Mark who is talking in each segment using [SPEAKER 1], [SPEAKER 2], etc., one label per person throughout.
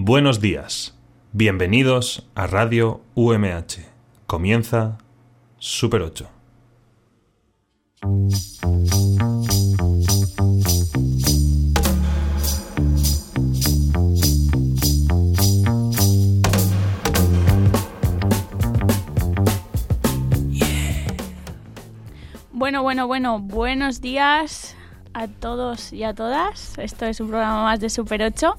[SPEAKER 1] Buenos días. Bienvenidos a Radio UMH. Comienza Super 8.
[SPEAKER 2] Bueno, bueno, bueno, buenos días a todos y a todas. Esto es un programa más de Super 8.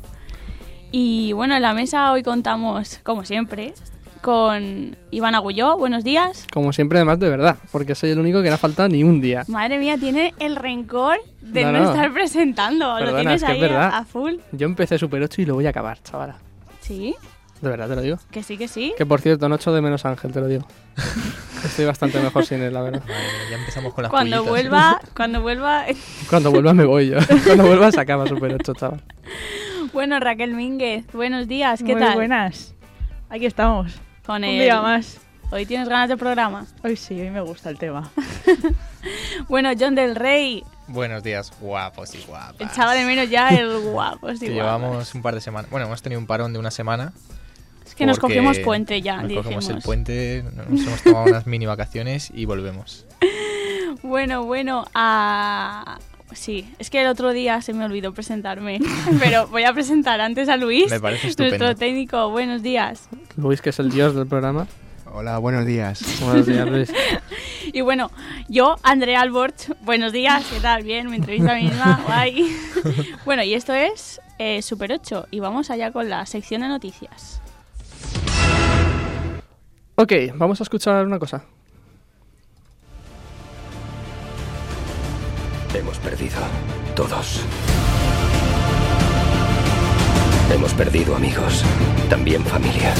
[SPEAKER 2] Y bueno, en la mesa hoy contamos, como siempre, con Iván Agulló. Buenos días.
[SPEAKER 3] Como siempre, además de verdad, porque soy el único que no ha faltado ni un día.
[SPEAKER 2] Madre mía, tiene el rencor de
[SPEAKER 3] No,
[SPEAKER 2] no,
[SPEAKER 3] no.
[SPEAKER 2] estar presentando. Lo tienes
[SPEAKER 3] es que es
[SPEAKER 2] ahí
[SPEAKER 3] verdad.
[SPEAKER 2] a, a full.
[SPEAKER 3] Yo empecé Super 8 y lo voy a acabar, chavala.
[SPEAKER 2] Sí,
[SPEAKER 3] De verdad, te lo digo.
[SPEAKER 2] que sí, que sí.
[SPEAKER 3] Que por cierto, no echo de menos Ángel, te lo digo. Estoy bastante mejor sin él, la verdad.
[SPEAKER 4] Ya empezamos con las
[SPEAKER 2] Cuando vuelva, cuando vuelva...
[SPEAKER 3] Cuando vuelva me voy yo. Cuando vuelva se acaba Super 8, chaval.
[SPEAKER 2] Bueno, Raquel Mínguez, buenos días, ¿qué
[SPEAKER 5] Muy
[SPEAKER 2] tal?
[SPEAKER 5] buenas. Aquí estamos.
[SPEAKER 2] Con
[SPEAKER 5] Un
[SPEAKER 2] el-
[SPEAKER 5] día más.
[SPEAKER 2] Hoy tienes ganas de programa.
[SPEAKER 5] Hoy sí, hoy me gusta el tema.
[SPEAKER 2] Bueno, John del Rey,
[SPEAKER 4] Buenos días, guapos y guapas.
[SPEAKER 2] echaba de menos ya el guapo. sí,
[SPEAKER 4] Que
[SPEAKER 2] guapo.
[SPEAKER 4] llevamos un par de semanas. Bueno, hemos tenido un parón de una semana.
[SPEAKER 2] Es que nos cogimos puente ya,
[SPEAKER 4] Nos cogemos el
[SPEAKER 2] dijimos.
[SPEAKER 4] puente, nos hemos tomado unas mini vacaciones y volvemos.
[SPEAKER 2] Bueno, bueno, a... Sí, es que el otro día se me olvidó presentarme, pero voy a presentar antes a Luis,
[SPEAKER 4] Me parece estupendo.
[SPEAKER 2] nuestro técnico. Buenos días.
[SPEAKER 3] Luis, que es el dios del programa.
[SPEAKER 6] Hola, buenos días.
[SPEAKER 3] Buenos días, Luis.
[SPEAKER 2] Y bueno, yo, Andrea Albort, buenos días, ¿qué tal? Bien, me entrevista a mí misma, guay. Bueno, y esto es eh, Super 8 y vamos allá con la sección de noticias.
[SPEAKER 3] Ok, vamos a escuchar una cosa.
[SPEAKER 7] Hemos perdido. Todos. Hemos perdido amigos, también familia.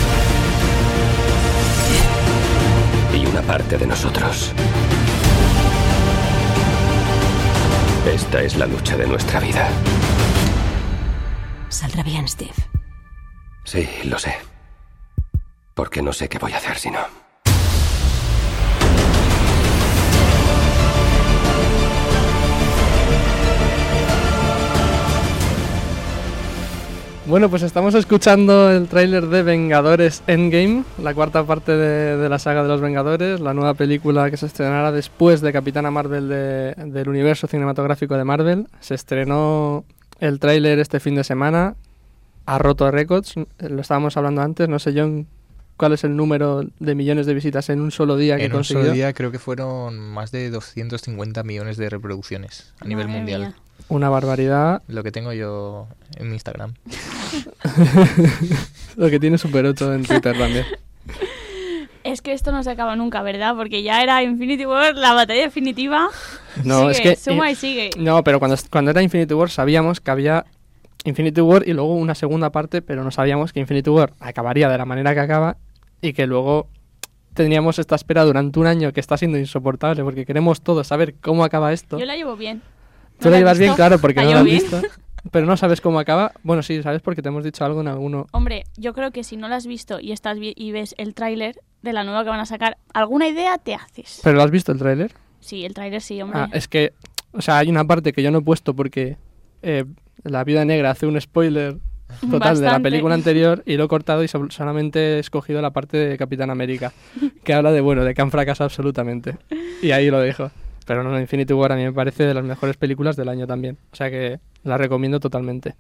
[SPEAKER 7] Y una parte de nosotros. Esta es la lucha de nuestra vida.
[SPEAKER 8] Saldrá bien, Steve.
[SPEAKER 7] Sí, lo sé. Porque no sé qué voy a hacer si no.
[SPEAKER 3] Bueno, pues estamos escuchando el tráiler de Vengadores Endgame, la cuarta parte de, de la saga de los Vengadores, la nueva película que se estrenará después de Capitana Marvel de- del universo cinematográfico de Marvel. Se estrenó el tráiler este fin de semana, ha roto récords, lo estábamos hablando antes, no sé John cuál es el número de millones de visitas en un solo día que
[SPEAKER 4] En un
[SPEAKER 3] consiguió.
[SPEAKER 4] solo día creo que fueron más de 250 millones de reproducciones a nivel mundial.
[SPEAKER 2] mía.
[SPEAKER 3] Una barbaridad,
[SPEAKER 4] Lo que tengo yo en mi Instagram.
[SPEAKER 3] lo que tiene Super 8 en Twitter también.
[SPEAKER 2] Es que esto no se acaba nunca, ¿verdad? Porque ya era Infinity War, la batalla definitiva.
[SPEAKER 3] No,
[SPEAKER 2] sigue,
[SPEAKER 3] es que
[SPEAKER 2] suma y sigue.
[SPEAKER 3] No, pero cuando, cuando era Infinity War sabíamos que había Infinity War y luego una segunda parte, pero no sabíamos que Infinity War acabaría de la manera que acaba y que luego tendríamos esta espera durante un año que está siendo insoportable porque queremos todos saber cómo acaba esto.
[SPEAKER 2] Yo la llevo bien.
[SPEAKER 3] Tú
[SPEAKER 2] ¿No
[SPEAKER 3] la
[SPEAKER 2] has
[SPEAKER 3] llevas bien, claro, porque
[SPEAKER 2] ¿La
[SPEAKER 3] no lo has
[SPEAKER 2] bien?
[SPEAKER 3] visto. Pero no sabes cómo acaba. Bueno, sí, sabes porque te hemos dicho algo en alguno.
[SPEAKER 2] Hombre, yo creo que si no la has visto y estás vi- y ves el tráiler de la nueva que van a sacar, alguna idea te haces.
[SPEAKER 3] ¿Pero lo has visto el tráiler?
[SPEAKER 2] Sí, el tráiler sí, hombre.
[SPEAKER 3] Ah, es que, o sea, hay una parte que yo no he puesto porque eh, la Viuda Negra hace un spoiler total de la película anterior y lo he cortado y sol- solamente he escogido la parte de Capitán América, que habla de, bueno, de que han fracasado absolutamente. Y ahí lo dejo. Pero no, Infinity War a mí me parece de las mejores películas del año también. O sea que la recomiendo totalmente.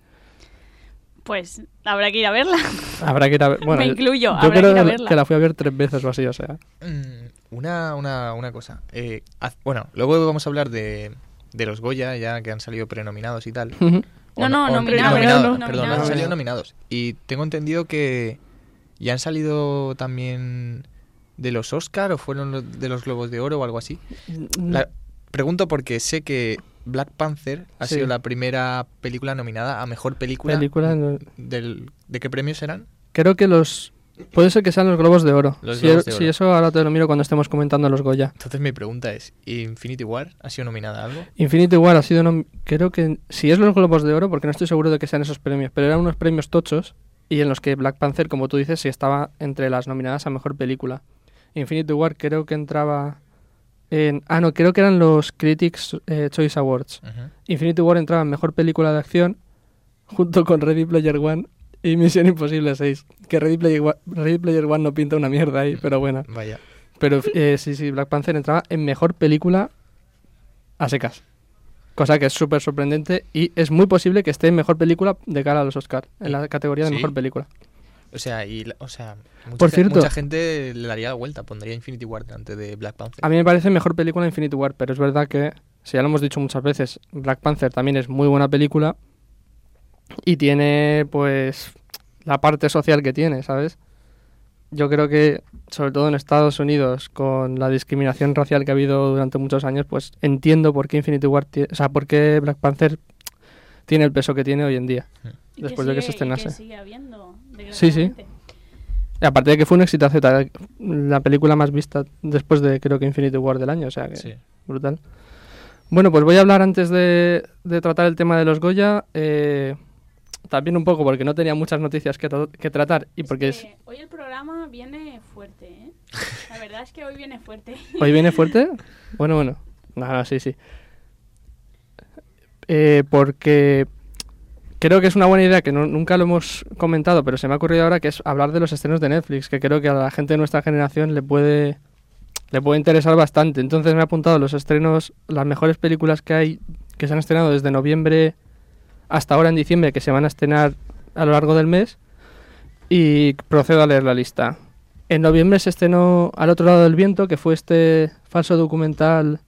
[SPEAKER 2] Pues habrá que ir a verla.
[SPEAKER 3] Habrá que ir a ver. Bueno,
[SPEAKER 2] Me
[SPEAKER 3] yo-
[SPEAKER 2] incluyo,
[SPEAKER 3] yo
[SPEAKER 2] habrá
[SPEAKER 3] creo
[SPEAKER 2] que ir a verla.
[SPEAKER 3] que la fui a ver tres veces o así, o sea.
[SPEAKER 4] Mm, Una, una, una cosa. Eh, haz- bueno, luego vamos a hablar de, de los Goya, ya que han salido prenominados y tal. O
[SPEAKER 2] No, no,
[SPEAKER 4] o-
[SPEAKER 2] nominados, no,
[SPEAKER 4] Perdón, han salido nominados. Y tengo entendido que ya han salido también de los Oscar o fueron los- de los Globos de Oro o algo así. La- pregunto porque sé que Black Panther ha
[SPEAKER 3] Sí.
[SPEAKER 4] sido la primera película nominada a mejor película.
[SPEAKER 3] Película, no-
[SPEAKER 4] Del, ¿De qué premios serán?
[SPEAKER 3] Creo que los. Puede ser que sean los globos de oro.
[SPEAKER 4] Los
[SPEAKER 3] si,
[SPEAKER 4] Globos de
[SPEAKER 3] si
[SPEAKER 4] Oro.
[SPEAKER 3] eso ahora te lo miro cuando estemos comentando los Goya.
[SPEAKER 4] Entonces mi pregunta es, ¿Infinity War ha sido nominada a algo?
[SPEAKER 3] Infinity War ha sido. nom- Creo que. Si es los globos de oro, porque no estoy seguro de que sean esos premios, pero eran unos premios tochos y en los que Black Panther, como tú dices, sí estaba entre las nominadas a mejor película. Infinity War creo que entraba. En, ah, no, creo que eran los Critics eh, Choice Awards.
[SPEAKER 4] Ujú.
[SPEAKER 3] Infinity War entraba en mejor película de acción junto con Ready Player One y Misión Imposible 6. Que Ready Player, Wa- Ready Player One no pinta una mierda ahí, pero bueno.
[SPEAKER 4] Vaya.
[SPEAKER 3] Pero eh, sí, sí, Black Panther entraba en mejor película a secas. Cosa que es súper sorprendente y es muy posible que esté en mejor película de cara a los Oscar, en la categoría de
[SPEAKER 4] ¿Sí?
[SPEAKER 3] mejor película.
[SPEAKER 4] O sea, y, la- o sea mucha,
[SPEAKER 3] Por cierto-
[SPEAKER 4] mucha gente le daría la vuelta, pondría Infinity War delante de Black Panther.
[SPEAKER 3] A mí me parece mejor película Infinity War, pero es verdad que, si ya lo hemos dicho muchas veces, Black Panther también es muy buena película y tiene, pues, la parte social que tiene, ¿sabes? Yo creo que, sobre todo en Estados Unidos, con la discriminación racial que ha habido durante muchos años, pues entiendo por qué Infinity War, tie- o sea, por qué Black Panther tiene el peso que tiene hoy en día.
[SPEAKER 2] Y
[SPEAKER 3] Después de que se
[SPEAKER 2] sigue- y
[SPEAKER 3] estrenase.
[SPEAKER 2] sigue habiendo,
[SPEAKER 3] Sí, sí. Y aparte de que fue un exitazo, la película más vista después de, creo que Infinity War del año, o sea que...
[SPEAKER 4] Sí.
[SPEAKER 3] Brutal. Bueno, pues voy a hablar antes de, de tratar el tema de los Goya. eh, también un poco porque no tenía muchas noticias que, tra- que tratar y porque es-
[SPEAKER 2] que hoy el programa viene fuerte, ¿eh? La verdad es que hoy viene fuerte.
[SPEAKER 3] hoy viene fuerte. Bueno, bueno. No, no, sí, sí. Eh, porque creo que es una buena idea que nunca lo hemos comentado, pero se me ha ocurrido ahora que es hablar de los estrenos de Netflix, que creo que a la gente de nuestra generación le puede le puede interesar bastante. Entonces me he apuntado los estrenos, las mejores películas que hay que se han estrenado desde noviembre hasta ahora en diciembre, que se van a estrenar a lo largo del mes, y procedo a leer la lista. En noviembre se estrenó Al otro lado del viento, que fue este falso documental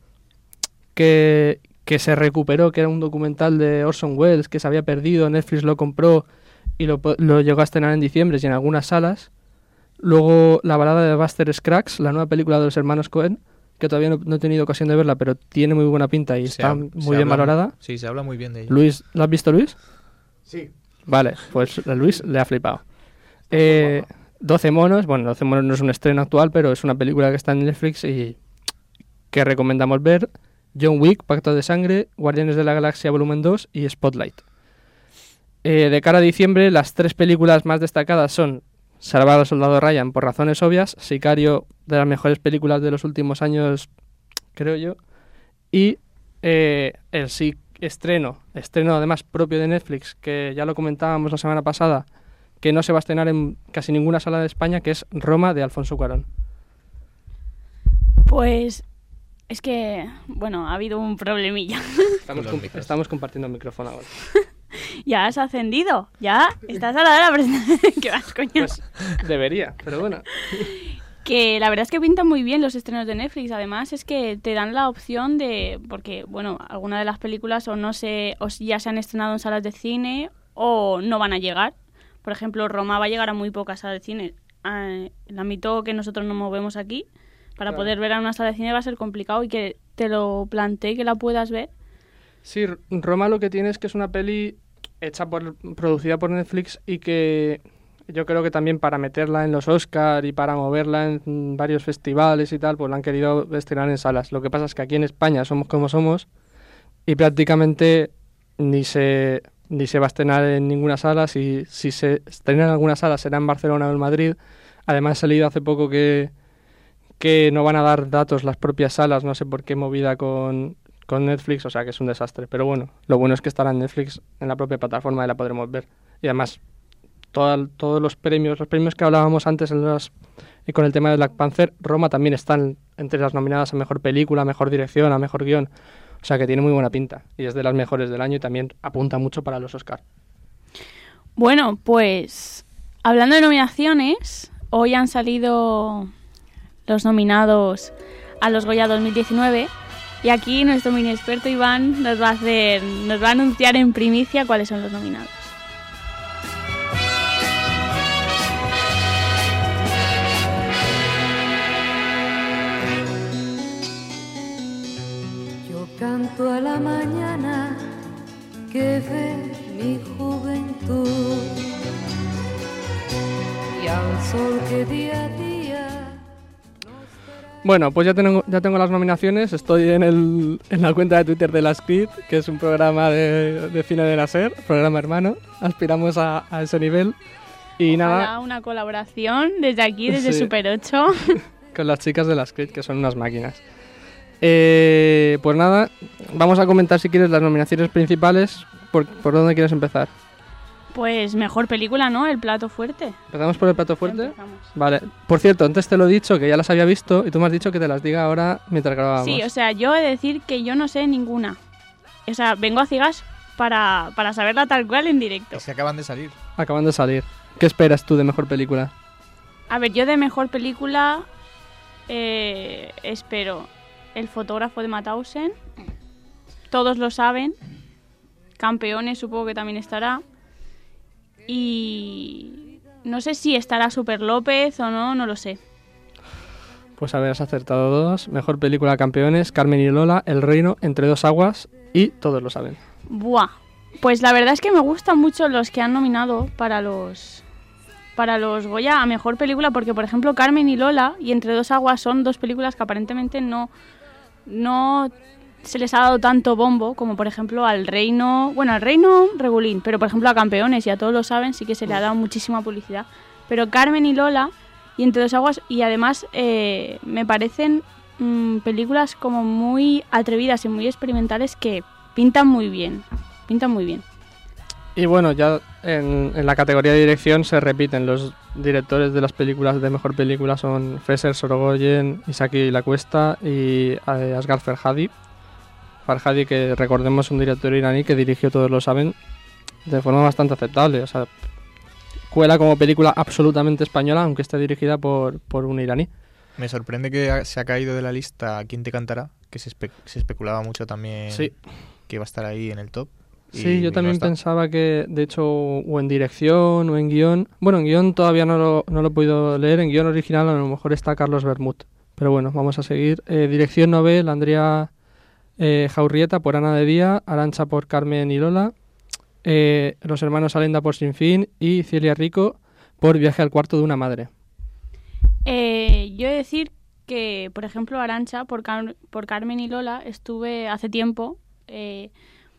[SPEAKER 3] que, que se recuperó, que era un documental de Orson Welles que se había perdido, Netflix lo compró y lo, lo llegó a estrenar en diciembre y en algunas salas. Luego La balada de Buster Scruggs, la nueva película de los hermanos Cohen, que todavía no, no he tenido ocasión de verla, pero tiene muy buena pinta y
[SPEAKER 4] Se
[SPEAKER 3] está muy bien
[SPEAKER 4] habla-
[SPEAKER 3] valorada.
[SPEAKER 4] Sí, se habla muy bien de ella.
[SPEAKER 3] Luis, ¿lo has visto Luis?
[SPEAKER 6] Sí.
[SPEAKER 3] Vale, pues a Luis le ha flipado. Eh, 12 monos, bueno, 12 monos no es un estreno actual, pero es una película que está en Netflix y que recomendamos ver. John Wick, Pacto de Sangre, Guardianes de la Galaxia Volumen 2 y Spotlight. Eh, de cara a diciembre, las tres películas más destacadas son Salvar al Soldado Ryan por razones obvias, Sicario, de las mejores películas de los últimos años, creo yo, y eh, el sí estreno, estreno además propio de Netflix, que ya lo comentábamos la semana pasada, que no se va a estrenar en casi ninguna sala de España, que es Roma de Alfonso Cuarón.
[SPEAKER 2] Pues es que, bueno, ha habido un problemilla.
[SPEAKER 3] Estamos, com- compartiendo el micrófono ahora.
[SPEAKER 2] ya has ascendido, ya estás a la hora de la presentación. ¿Qué vas, coño?
[SPEAKER 3] Pues debería, pero bueno.
[SPEAKER 2] Que la verdad es que pintan muy bien los estrenos de Netflix. Además es que te dan la opción de, porque bueno, algunas de las películas o no se, o ya se han estrenado en salas de cine o no van a llegar. Por ejemplo, Roma va a llegar a muy pocas salas de cine. Ah, El ámbito que nosotros nos movemos aquí, para
[SPEAKER 3] Claro.
[SPEAKER 2] poder ver a una sala de cine va a ser complicado y que te lo plantee que la puedas ver.
[SPEAKER 3] Sí, Roma lo que tiene es que es una peli hecha por, producida por Netflix y que yo creo que también para meterla en los Oscar y para moverla en varios festivales y tal, pues la han querido estrenar en salas. Lo que pasa es que aquí en España somos como somos y prácticamente ni se ni se va a estrenar en ninguna sala. Si, si se estrena en alguna sala será en Barcelona o en Madrid. Además he leído hace poco que, que no van a dar datos las propias salas, no sé por qué movida con, con Netflix, o sea que es un desastre. Pero bueno, lo bueno es que estará en Netflix, en la propia plataforma y la podremos ver. Y además, todos los premios, los premios que hablábamos antes en y con el tema de Black Panther, Roma también están entre las nominadas a Mejor Película, a Mejor Dirección, a Mejor Guión. O sea que tiene muy buena pinta y es de las mejores del año y también apunta mucho para los Oscar.
[SPEAKER 2] Bueno, pues hablando de nominaciones, hoy han salido los nominados a los Goya 2019 y aquí nuestro mini experto Iván nos va a hacer, nos va a anunciar en primicia cuáles son los nominados.
[SPEAKER 8] Yo canto a la mañana que ve mi juventud y al sol que día
[SPEAKER 3] Bueno, pues ya tengo, ya tengo las nominaciones. Estoy en, el, en la cuenta de Twitter de la Squid, que es un programa de, de cine de la SER, programa hermano. Aspiramos a, a ese nivel. Y
[SPEAKER 2] Ojalá
[SPEAKER 3] nada,
[SPEAKER 2] una colaboración desde aquí, desde
[SPEAKER 3] Sí.
[SPEAKER 2] Super 8.
[SPEAKER 3] con las chicas de la Squid, que son unas máquinas. Eh, pues nada, vamos a comentar si quieres las nominaciones principales. ¿Por, por dónde quieres empezar?
[SPEAKER 2] Pues mejor película, ¿no? El plato fuerte.
[SPEAKER 3] ¿Empezamos por el plato fuerte?
[SPEAKER 2] Empezamos.
[SPEAKER 3] Vale. Por cierto, antes te lo he dicho, que ya las había visto, y tú me has dicho que te las diga ahora mientras grabábamos.
[SPEAKER 2] Sí, o sea, yo he de decir que yo no sé ninguna. O sea, vengo a ciegas para, para saberla tal cual en directo.
[SPEAKER 4] Que se acaban de salir.
[SPEAKER 3] Acaban de salir. ¿Qué esperas tú de mejor película?
[SPEAKER 2] A ver, yo de mejor película eh, espero El fotógrafo de Mauthausen. Todos lo saben. Campeones supongo que también estará. Y no sé si estará Super López o no, no lo sé.
[SPEAKER 3] Pues a ver, has acertado dos. Mejor película campeones, Carmen y Lola, El Reino, Entre dos aguas y todos lo saben.
[SPEAKER 2] Buah. Pues la verdad es que me gustan mucho los que han nominado para los para los Goya a mejor película porque por ejemplo Carmen y Lola y Entre dos aguas son dos películas que aparentemente no no se les ha dado tanto bombo como por ejemplo al Reino, bueno, al Reino regulín, pero por ejemplo a Campeones y a todos lo saben sí que se le ha dado muchísima publicidad. Pero Carmen y Lola y Entre dos aguas y además eh, me parecen mm, películas como muy atrevidas y muy experimentales que pintan muy bien, pintan muy bien.
[SPEAKER 3] Y bueno, ya en, la categoría de dirección se repiten. Los directores de las películas de mejor película son Fesser Sorogoyen, Isaki Lacuesta y eh, Asghar Farhadi. Farhadi, que recordemos, es un director iraní que dirigió, todos lo saben, de forma bastante aceptable. O sea, cuela como película absolutamente española, aunque esté dirigida por, por un iraní.
[SPEAKER 4] Me sorprende que se ha caído de la lista ¿Quién te cantará? Que se, espe- se especulaba mucho también
[SPEAKER 3] Sí.
[SPEAKER 4] que iba a estar ahí en el top.
[SPEAKER 3] Sí, yo también pensaba que, de hecho, o en dirección o en guion. Bueno, en guion todavía no lo, no lo he podido leer. En guion original a lo mejor está Carlos Bermud. Pero bueno, vamos a seguir. Eh, dirección novel, Andrea eh, Jaurrieta por Ana de Día, Arancha por Carmen y Lola, eh, los hermanos Alenda por Sin Fin y Celia Rico por Viaje al cuarto de una madre.
[SPEAKER 2] Eh, yo he de decir que, por ejemplo, Arancha, por, Car- por Carmen y Lola, estuve hace tiempo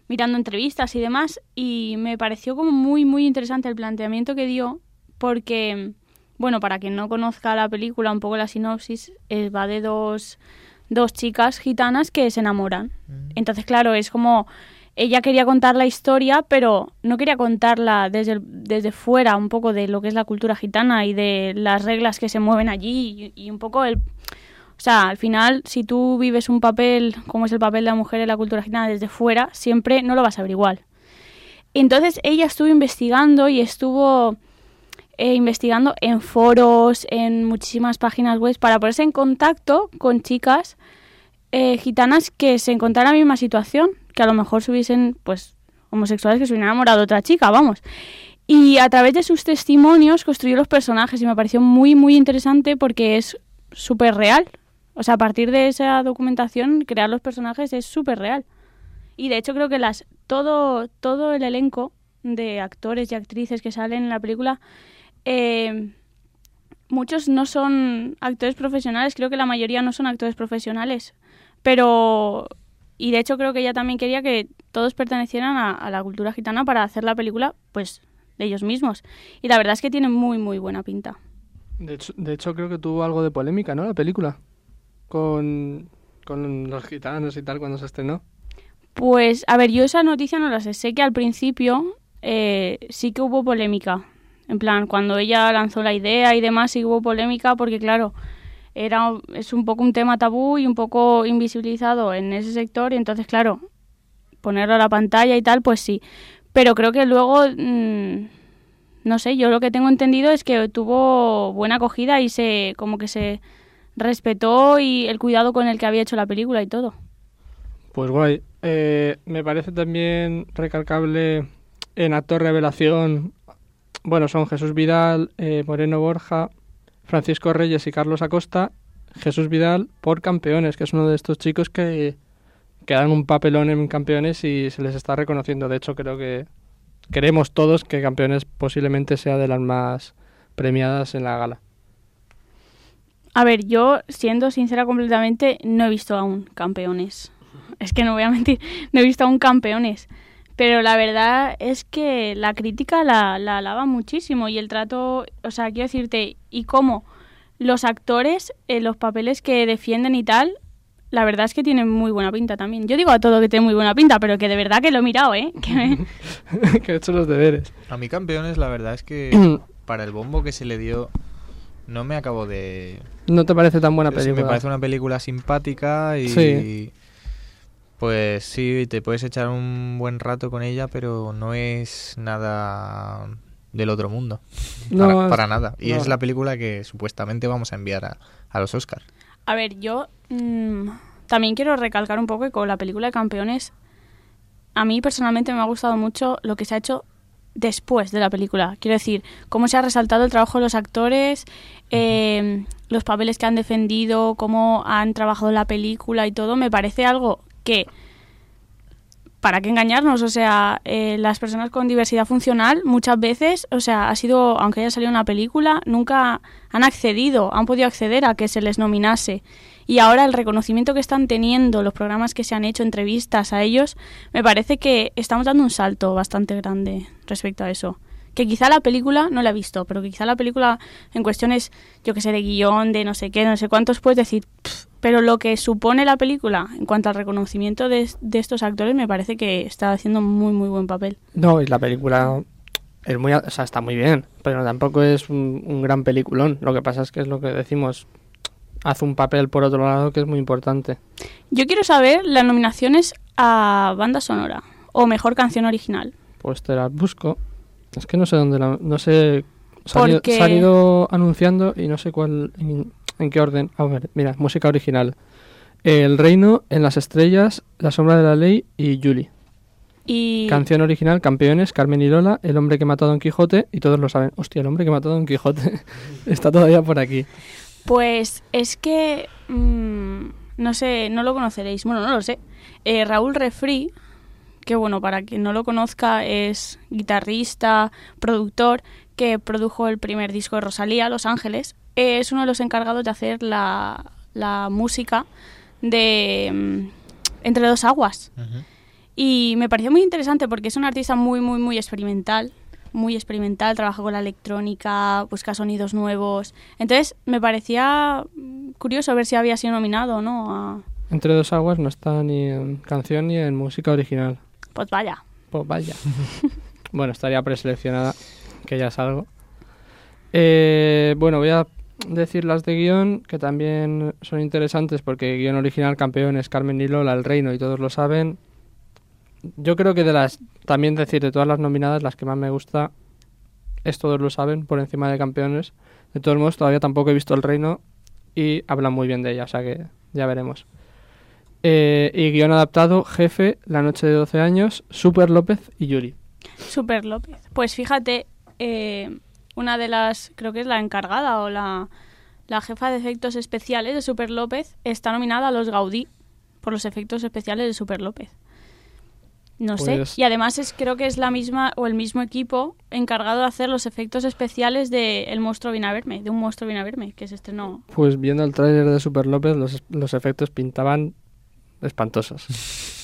[SPEAKER 2] mirando entrevistas y demás y me pareció como muy, muy interesante el planteamiento que dio porque, bueno, para quien no conozca la película, un poco la sinopsis, va de dos, dos chicas gitanas que se enamoran. Entonces, claro, es como ella quería contar la historia, pero no quería contarla desde, el- desde fuera, un poco de lo que es la cultura gitana y de las reglas que se mueven allí y, y un poco el... O sea, al final, si tú vives un papel, como es el papel de la mujer en la cultura gitana desde fuera, siempre no lo vas a ver igual. Entonces ella estuvo investigando y estuvo eh, investigando en foros, en muchísimas páginas web para ponerse en contacto con chicas eh, gitanas que se encontraran en la misma situación, que a lo mejor se hubiesen, pues, homosexuales que se hubieran enamorado de otra chica, vamos. Y a través de sus testimonios construyó los personajes y me pareció muy, muy interesante porque es súper real. O sea, a partir de esa documentación, crear los personajes es súper real. Y de hecho creo que las todo, todo el elenco de actores y actrices que salen en la película, eh, muchos no son actores profesionales, creo que la mayoría no son actores profesionales. Pero, y de hecho creo que ella también quería que todos pertenecieran a, a la cultura gitana para hacer la película, pues, de ellos mismos. Y la verdad es que tiene muy, muy buena pinta.
[SPEAKER 3] De hecho, de hecho, creo que tuvo algo de polémica, ¿no? La película. Con, con los gitanos y tal cuando se estrenó.
[SPEAKER 2] Pues, a ver, yo esa noticia no la sé. Sé que al principio eh, sí que hubo polémica. En plan, cuando ella lanzó la idea y demás, sí hubo polémica porque, claro, era, es un poco un tema tabú y un poco invisibilizado en ese sector. Y entonces, claro, ponerlo a la pantalla y tal, pues sí. Pero creo que luego, mm, no sé, yo lo que tengo entendido es que tuvo buena acogida y se, como que se respetó y el cuidado con el que había hecho la película y todo.
[SPEAKER 3] Pues guay. Eh, me parece también recalcable en actor revelación. Bueno, son Jesús Vidal, eh, Moreno Borja, Francisco Reyes y Carlos Acosta. Jesús Vidal por campeones, que es uno de estos chicos que, que dan un papelón en campeones y se les está reconociendo. De hecho, creo que queremos todos que campeones posiblemente sea de las más premiadas en la gala.
[SPEAKER 2] A ver, yo, siendo sincera completamente, no he visto aún campeones. Es que no voy a mentir, no he visto aún campeones. Pero la verdad es que la crítica la, la alaba muchísimo y el trato, o sea, quiero decirte, y cómo los actores, eh, los papeles que defienden y tal, la verdad es que tiene muy buena pinta también. Yo digo a todo que tiene muy buena pinta, pero que de verdad que lo he mirado, ¿eh? Que me-
[SPEAKER 3] que he hecho los deberes.
[SPEAKER 4] A mí campeones, la verdad es que para el bombo que se le dio, no me acabo de...
[SPEAKER 3] ¿No te parece tan buena
[SPEAKER 4] Sí,
[SPEAKER 3] película?
[SPEAKER 4] me parece una película simpática y...
[SPEAKER 3] Sí.
[SPEAKER 4] Pues sí, te puedes echar un buen rato con ella, pero no es nada del otro mundo.
[SPEAKER 3] No,
[SPEAKER 4] para, nada. Y
[SPEAKER 3] no.
[SPEAKER 4] es la película que supuestamente vamos a enviar a, a los Oscars.
[SPEAKER 2] A ver, yo mm, también quiero recalcar un poco que con la película de campeones, a mí personalmente me ha gustado mucho lo que se ha hecho después de la película. Quiero decir, cómo se ha resaltado el trabajo de los actores, eh, los papeles que han defendido, cómo han trabajado en la película y todo, me parece algo que, para qué engañarnos, o sea, eh, las personas con diversidad funcional muchas veces, o sea, ha sido, aunque haya salido una película, nunca han accedido, han podido acceder a que se les nominase. Y ahora el reconocimiento que están teniendo, los programas que se han hecho, entrevistas a ellos, me parece que estamos dando un salto bastante grande respecto a eso. Que quizá la película, no la he visto, pero que quizá la película en cuestiones, yo que sé, de guion, de no sé qué, no sé cuántos, puedes decir, pero lo que supone la película en cuanto al reconocimiento de, de estos actores me parece que está haciendo muy, muy buen papel.
[SPEAKER 3] No, y la película es muy, o sea, está muy bien, pero tampoco es un, un gran peliculón. Lo que pasa es que es lo que decimos, hace un papel por otro lado que es muy importante.
[SPEAKER 2] Yo quiero saber las nominaciones a banda sonora o mejor canción original.
[SPEAKER 3] Pues te las busco. Es que no sé dónde la, no sé se han, ido,
[SPEAKER 2] Porque-
[SPEAKER 3] se ido anunciando y no sé cuál en, qué orden. A ver, mira, música original. El Reino, En las Estrellas, La Sombra de la Ley y Julie.
[SPEAKER 2] Y
[SPEAKER 3] Canción original, Campeones, Carmen y Lola, El hombre que mató a Don Quijote, y todos lo saben. Hostia, el hombre que mató a Don Quijote está todavía por aquí.
[SPEAKER 2] Pues es que mm, no sé, no lo conoceréis. Bueno, no lo sé. Eh, Raúl Refri, que bueno, para quien no lo conozca, es guitarrista, productor, que produjo el primer disco de Rosalía, Los Ángeles. Eh, es uno de los encargados de hacer la, la música de mm, Entre dos aguas. Y me pareció muy interesante porque es un artista muy, muy, muy experimental. Muy experimental, trabaja con la electrónica, busca sonidos nuevos. Entonces me parecía mm, curioso ver si había sido nominado o no. a-
[SPEAKER 3] Entre dos aguas no está ni en canción ni en música original.
[SPEAKER 2] Pues vaya.
[SPEAKER 3] Pues vaya. bueno, estaría preseleccionada, que ya es algo. Eh, bueno, voy a decir las de guion, que también son interesantes porque guion original, campeones, Carmen y Lola, El Reino y todos lo saben. Yo creo que de las, también decir, de todas las nominadas, las que más me gusta es Todos lo saben, por encima de campeones. De todos modos, todavía tampoco he visto El Reino y hablan muy bien de ella, o sea que ya veremos. Eh, y guion adaptado, Jefe, La noche de 12 años, Super López y Yuri.
[SPEAKER 2] Super López. Pues fíjate, eh, una de las, creo que es la encargada o la, la jefa de efectos especiales de Super López, está nominada a los Gaudí por los efectos especiales de Super López. No
[SPEAKER 3] Pues-
[SPEAKER 2] sé. Y además es, creo que es la misma o el mismo equipo encargado de hacer los efectos especiales de El monstruo viene a verme, de un monstruo viene a verme, que se estrenó.
[SPEAKER 3] Pues viendo el tráiler de Super López, los, los efectos pintaban espantosos.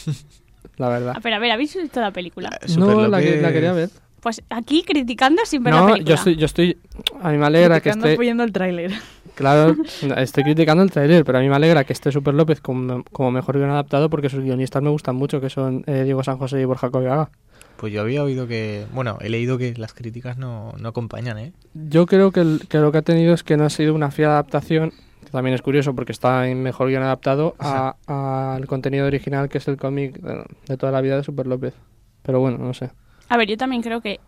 [SPEAKER 3] la verdad.
[SPEAKER 2] Ah, pero a ver, ¿habéis visto la película?
[SPEAKER 3] No,
[SPEAKER 4] Super
[SPEAKER 3] la, que- la quería ver.
[SPEAKER 2] Pues aquí criticando sin ver la
[SPEAKER 3] No,
[SPEAKER 2] película.
[SPEAKER 3] yo estoy, yo estoy... A mí me alegra que esté...
[SPEAKER 5] apoyando el tráiler.
[SPEAKER 3] Claro, estoy criticando el tráiler, pero a mí me alegra que esté Super López como, como mejor guion adaptado porque sus guionistas me gustan mucho, que son eh, Diego San José y Borja Coveaga.
[SPEAKER 4] Pues yo había oído que... Bueno, he leído que las críticas no, no acompañan, ¿eh?
[SPEAKER 3] Yo creo que, el- que lo que ha tenido es que no ha sido una fiel adaptación, que también es curioso porque está en mejor guion adaptado, a- al contenido original que es el cómic de, de toda la vida de Super López. Pero bueno, no sé.
[SPEAKER 2] A ver, yo también creo que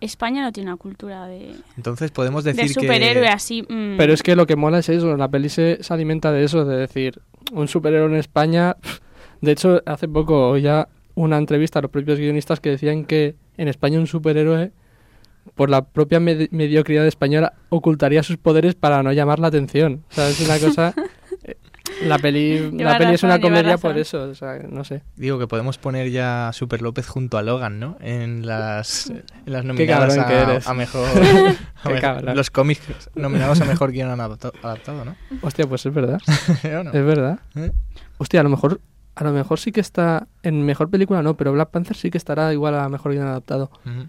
[SPEAKER 2] España no tiene una cultura de,
[SPEAKER 4] Entonces podemos
[SPEAKER 2] de
[SPEAKER 4] decir
[SPEAKER 2] superhéroe
[SPEAKER 4] que...
[SPEAKER 2] así. mm,
[SPEAKER 3] Pero es que lo que mola es eso, la peli se, se alimenta de eso, de decir, un superhéroe en España... De hecho, hace poco oía una entrevista a los propios guionistas que decían que en España un superhéroe, por la propia med- mediocridad española, ocultaría sus poderes para no llamar la atención. O sea, es una cosa... La peli, la peli es una comedia por eso, o sea, no sé.
[SPEAKER 4] Digo que podemos poner ya a Super López junto a Logan, ¿no? En las, en las nominadas a,
[SPEAKER 3] que eres.
[SPEAKER 4] a mejor... a
[SPEAKER 3] Qué
[SPEAKER 4] mejor-
[SPEAKER 3] cabrón.
[SPEAKER 4] los cómics nominados a mejor guion adapto- adaptado, ¿no?
[SPEAKER 3] Hostia, pues es verdad, es verdad.
[SPEAKER 4] ¿Eh?
[SPEAKER 3] Hostia, a lo mejor... A lo mejor sí que está en mejor película, no, pero Black Panther sí que estará igual a mejor guion adaptado.
[SPEAKER 4] Ujú.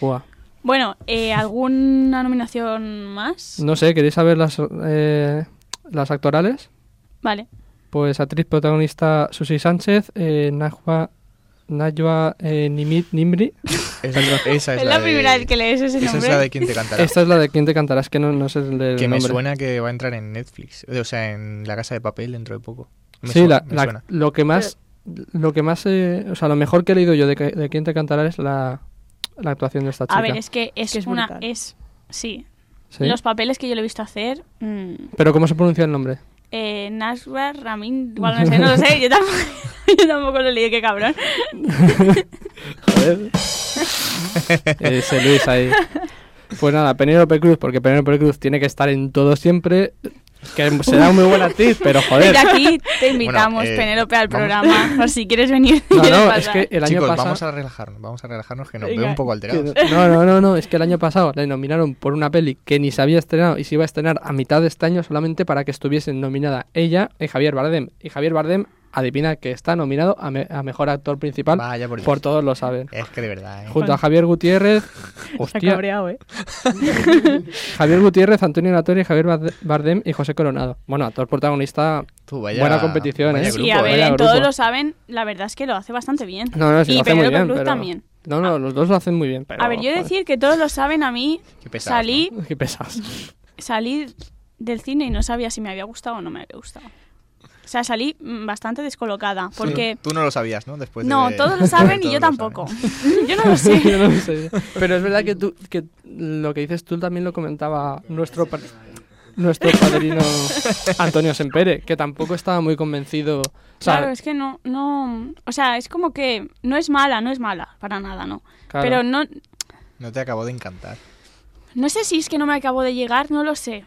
[SPEAKER 3] Buah.
[SPEAKER 2] Bueno, eh, ¿alguna nominación más?
[SPEAKER 3] No sé, ¿queréis saber las, eh, las actorales?
[SPEAKER 2] Vale.
[SPEAKER 3] Pues actriz protagonista Susi Sánchez, eh, Najwa, Najwa eh, Nimit Nimri.
[SPEAKER 4] Esa es, esa es
[SPEAKER 2] Es la primera vez que lees ese
[SPEAKER 4] Esa es
[SPEAKER 2] nombre.
[SPEAKER 4] la de quien te cantará.
[SPEAKER 3] Esta es la de quien te cantarás, que no, no sé el del
[SPEAKER 4] que me
[SPEAKER 3] nombre.
[SPEAKER 4] suena que va a entrar en Netflix. O sea, en La Casa de Papel dentro de poco. Me
[SPEAKER 3] sí, la-
[SPEAKER 4] me
[SPEAKER 3] la-
[SPEAKER 4] suena.
[SPEAKER 3] lo que más, lo que más, eh, o sea, lo mejor que he leído yo de, que- de quién te cantará es la, la actuación de esta chica.
[SPEAKER 2] A ver, es que es,
[SPEAKER 5] que es
[SPEAKER 2] una...
[SPEAKER 5] brutal.
[SPEAKER 2] es Sí.
[SPEAKER 3] ¿Sí?
[SPEAKER 2] Los papeles que yo le he visto hacer... mm,
[SPEAKER 3] Pero ¿cómo se pronuncia el nombre?
[SPEAKER 2] Eh, Nashwa Ramin... Igual no sé, no lo sé. Yo tampoco, yo tampoco lo leído, qué cabrón.
[SPEAKER 3] Joder. Ese Luis ahí. Pues nada, Penélope Cruz, porque Penélope Cruz tiene que estar en todo siempre. Que será muy buena actriz, pero joder.
[SPEAKER 2] Desde aquí te invitamos,
[SPEAKER 4] eh,
[SPEAKER 2] Penélope, al
[SPEAKER 4] vamos-
[SPEAKER 2] programa. Por si quieres venir.
[SPEAKER 3] No, no, es que el año
[SPEAKER 4] Chicos,
[SPEAKER 3] pasado.
[SPEAKER 4] vamos a relajarnos, vamos a relajarnos que nos
[SPEAKER 2] Venga,
[SPEAKER 4] veo un poco alterados.
[SPEAKER 3] que- No, no, no, no, es que el año pasado le nominaron por una peli que ni se había estrenado y se iba a estrenar a mitad de este año solamente para que estuviesen nominada ella y Javier Bardem. Y Javier Bardem, adivina que está nominado a, me- a mejor actor principal,
[SPEAKER 4] Vaya por
[SPEAKER 3] todos lo saben.
[SPEAKER 4] Es que de verdad, ¿eh?
[SPEAKER 3] Junto a Javier Gutiérrez,
[SPEAKER 5] Está cabreado, ¿eh?
[SPEAKER 3] Javier Gutiérrez, Antonio Natori, Javier Bard- Bardem y José Coronado. Bueno, actor protagonista.
[SPEAKER 4] Tú, vaya-
[SPEAKER 3] buena competición,
[SPEAKER 4] vaya
[SPEAKER 3] ¿eh?
[SPEAKER 2] Sí,
[SPEAKER 4] grupo,
[SPEAKER 2] a ver, en todos lo saben. La verdad es que lo hace bastante bien.
[SPEAKER 3] No, no, sí,
[SPEAKER 2] y
[SPEAKER 3] lo hace muy bien. Pero-
[SPEAKER 2] también.
[SPEAKER 3] No, no, los dos lo hacen muy bien. Pero,
[SPEAKER 2] a ver, yo
[SPEAKER 3] joder,
[SPEAKER 2] decir que todos lo saben a mí.
[SPEAKER 4] Qué
[SPEAKER 2] salí,
[SPEAKER 3] Qué
[SPEAKER 2] salí del cine y no sabía si me había gustado o no me había gustado. O sea, salí mm, bastante descolocada. Porque.
[SPEAKER 4] Tú no lo sabías, ¿no? Después de-
[SPEAKER 2] No, todos lo saben y yo tampoco. yo no lo sé.
[SPEAKER 3] Yo no lo sé. Pero es verdad que, tú, que lo que dices tú también lo comentaba nuestro, pa- nuestro padrino Antonio Sempere, que tampoco estaba muy convencido. O sea,
[SPEAKER 2] claro, es que no, no. O sea, es como que no es mala, no es mala, para nada, no.
[SPEAKER 3] claro.
[SPEAKER 2] Pero no,
[SPEAKER 4] No te acabo de encantar.
[SPEAKER 2] no sé si es que no me acabo de llegar, no lo sé.